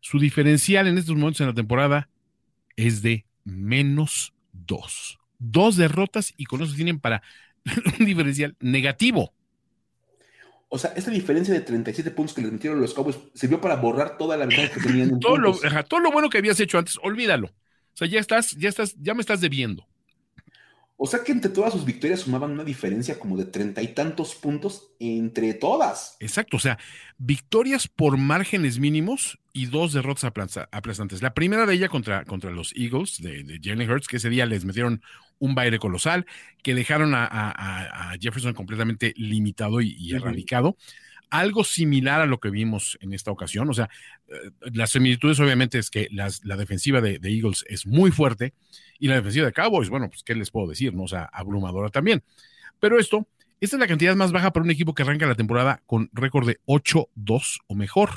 Su diferencial en estos momentos en la temporada es de menos dos. Dos derrotas y con eso tienen para un diferencial negativo. O sea, esta diferencia de 37 puntos que les metieron los Cowboys sirvió para borrar toda la ventaja que tenían. todo, lo, todo lo bueno que habías hecho antes, olvídalo. O sea, ya estás, ya estás, ya me estás debiendo. O sea que entre todas sus victorias sumaban una diferencia como de treinta y tantos puntos entre todas. Exacto, o sea, victorias por márgenes mínimos y dos derrotas aplastantes. La primera de ella contra, contra los Eagles de, de Jalen Hurts, que ese día les metieron un baile colosal, que dejaron a, Jefferson completamente limitado y, erradicado. Algo similar a lo que vimos en esta ocasión. O sea, eh, las similitudes obviamente es que la defensiva de, de Eagles es muy fuerte y la defensiva de Cowboys, bueno, pues qué les puedo decir, ¿no? O sea, abrumadora también. Pero esto, esta es la cantidad más baja para un equipo que arranca la temporada con récord de 8-2 o mejor.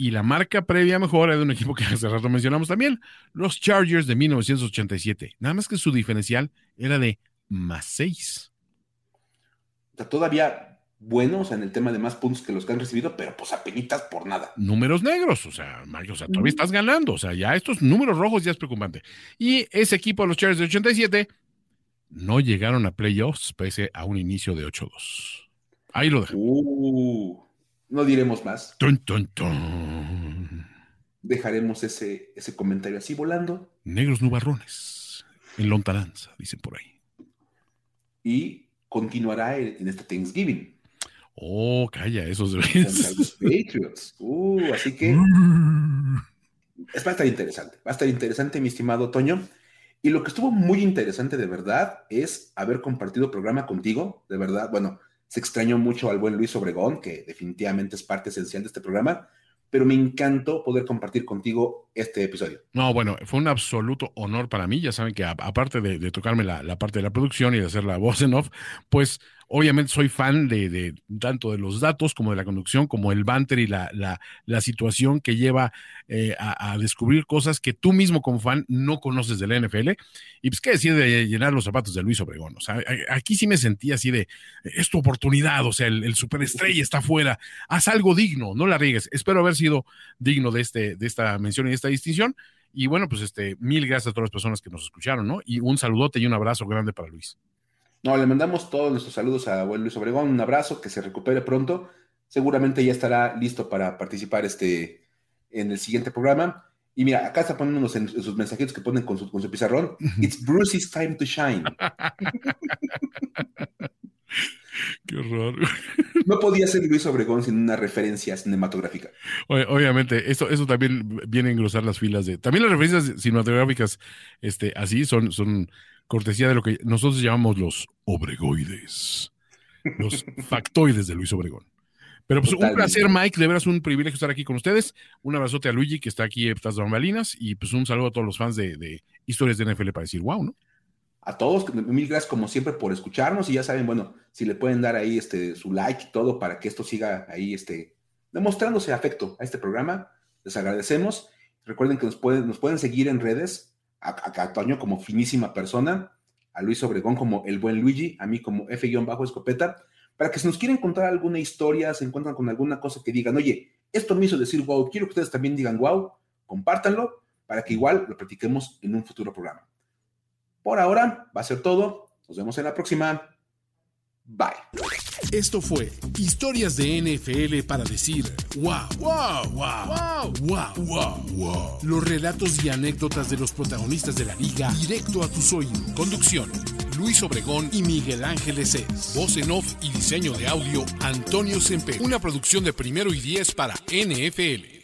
Y la marca previa mejor es de un equipo que hace rato mencionamos también, los Chargers de 1987. Nada más que su diferencial era de más 6. O sea, todavía buenos en el tema de más puntos que los que han recibido, pero pues apenitas por nada. Números negros, o sea, Mario, o sea, todavía estás ganando, o sea, ya estos números rojos ya es preocupante. Y ese equipo, los Chargers de 87, no llegaron a playoffs pese a un inicio de 8-2. Ahí lo dejo. Uh, no diremos más. Tun, Dejaremos ese, ese comentario así volando. Negros nubarrones en lontananza, dicen por ahí. Y continuará en este Thanksgiving. Oh, calla, esos los Patriots. Uh, así que va a estar interesante. Va a estar interesante, mi estimado Toño. Y lo que estuvo muy interesante de verdad es haber compartido programa contigo. De verdad, bueno, se extrañó mucho al buen Luis Obregón, que definitivamente es parte esencial de este programa pero me encantó poder compartir contigo este episodio. No, bueno, fue un absoluto honor para mí. Ya saben que aparte de, tocarme la, parte de la producción y de hacer la voz en off, pues obviamente soy fan de, tanto de los datos como de la conducción, como el banter y la, situación que lleva eh, a, descubrir cosas que tú mismo como fan no conoces de la NFL. Y pues qué decir de llenar los zapatos de Luis Obregón. O sea, aquí sí me sentí así de, es tu oportunidad, o sea, el, superestrella está afuera, haz algo digno, no la riegues. Espero haber sido digno de, este, de esta mención y de esta distinción. Y bueno, pues este, mil gracias a todas las personas que nos escucharon, ¿no? Y un saludote y un abrazo grande para Luis. No, le mandamos todos nuestros saludos a buen Luis Obregón, un abrazo, que se recupere pronto. Seguramente ya estará listo para participar este, en el siguiente programa. Y mira, acá está poniéndonos en, sus mensajitos que ponen con su, con su pizarrón. It's Bruce's time to shine. Qué horror. No podía ser Luis Obregón sin una referencia cinematográfica. Obviamente, eso, eso también viene a engrosar las filas de. También las referencias cinematográficas, este, así son, son cortesía de lo que nosotros llamamos los obregoides, los factoides de Luis Obregón. Pero pues un placer, Mike, de veras un privilegio estar aquí con ustedes. Un abrazote a Luigi, que está aquí en estas bambalinas, y pues un saludo a todos los fans de, de historias de NFL para decir, wow, ¿no? a todos, mil gracias como siempre por escucharnos y ya saben, bueno, si le pueden dar ahí este, su like y todo para que esto siga ahí este, demostrándose afecto a este programa, les agradecemos. Recuerden que nos pueden, nos pueden seguir en redes, a, a, como finísima persona, a Luis Obregón como el buen Luigi, a mí como F-escopeta, para que si nos quieren contar alguna historia, se encuentran con alguna cosa que digan, oye, esto me hizo decir wow, quiero que ustedes también digan wow, compártanlo para que igual lo platiquemos en un futuro programa. Por ahora va a ser todo. Nos vemos en la próxima. Bye. Esto fue Historias de NFL para decir wow, wow, wow, wow, wow, wow, Los relatos y anécdotas de los protagonistas de la liga directo a tus oídos. Conducción. Luis Obregón y Miguel Ángeles Es. Voz en off y diseño de audio, Antonio Sempe. Una producción de primero y diez para NFL.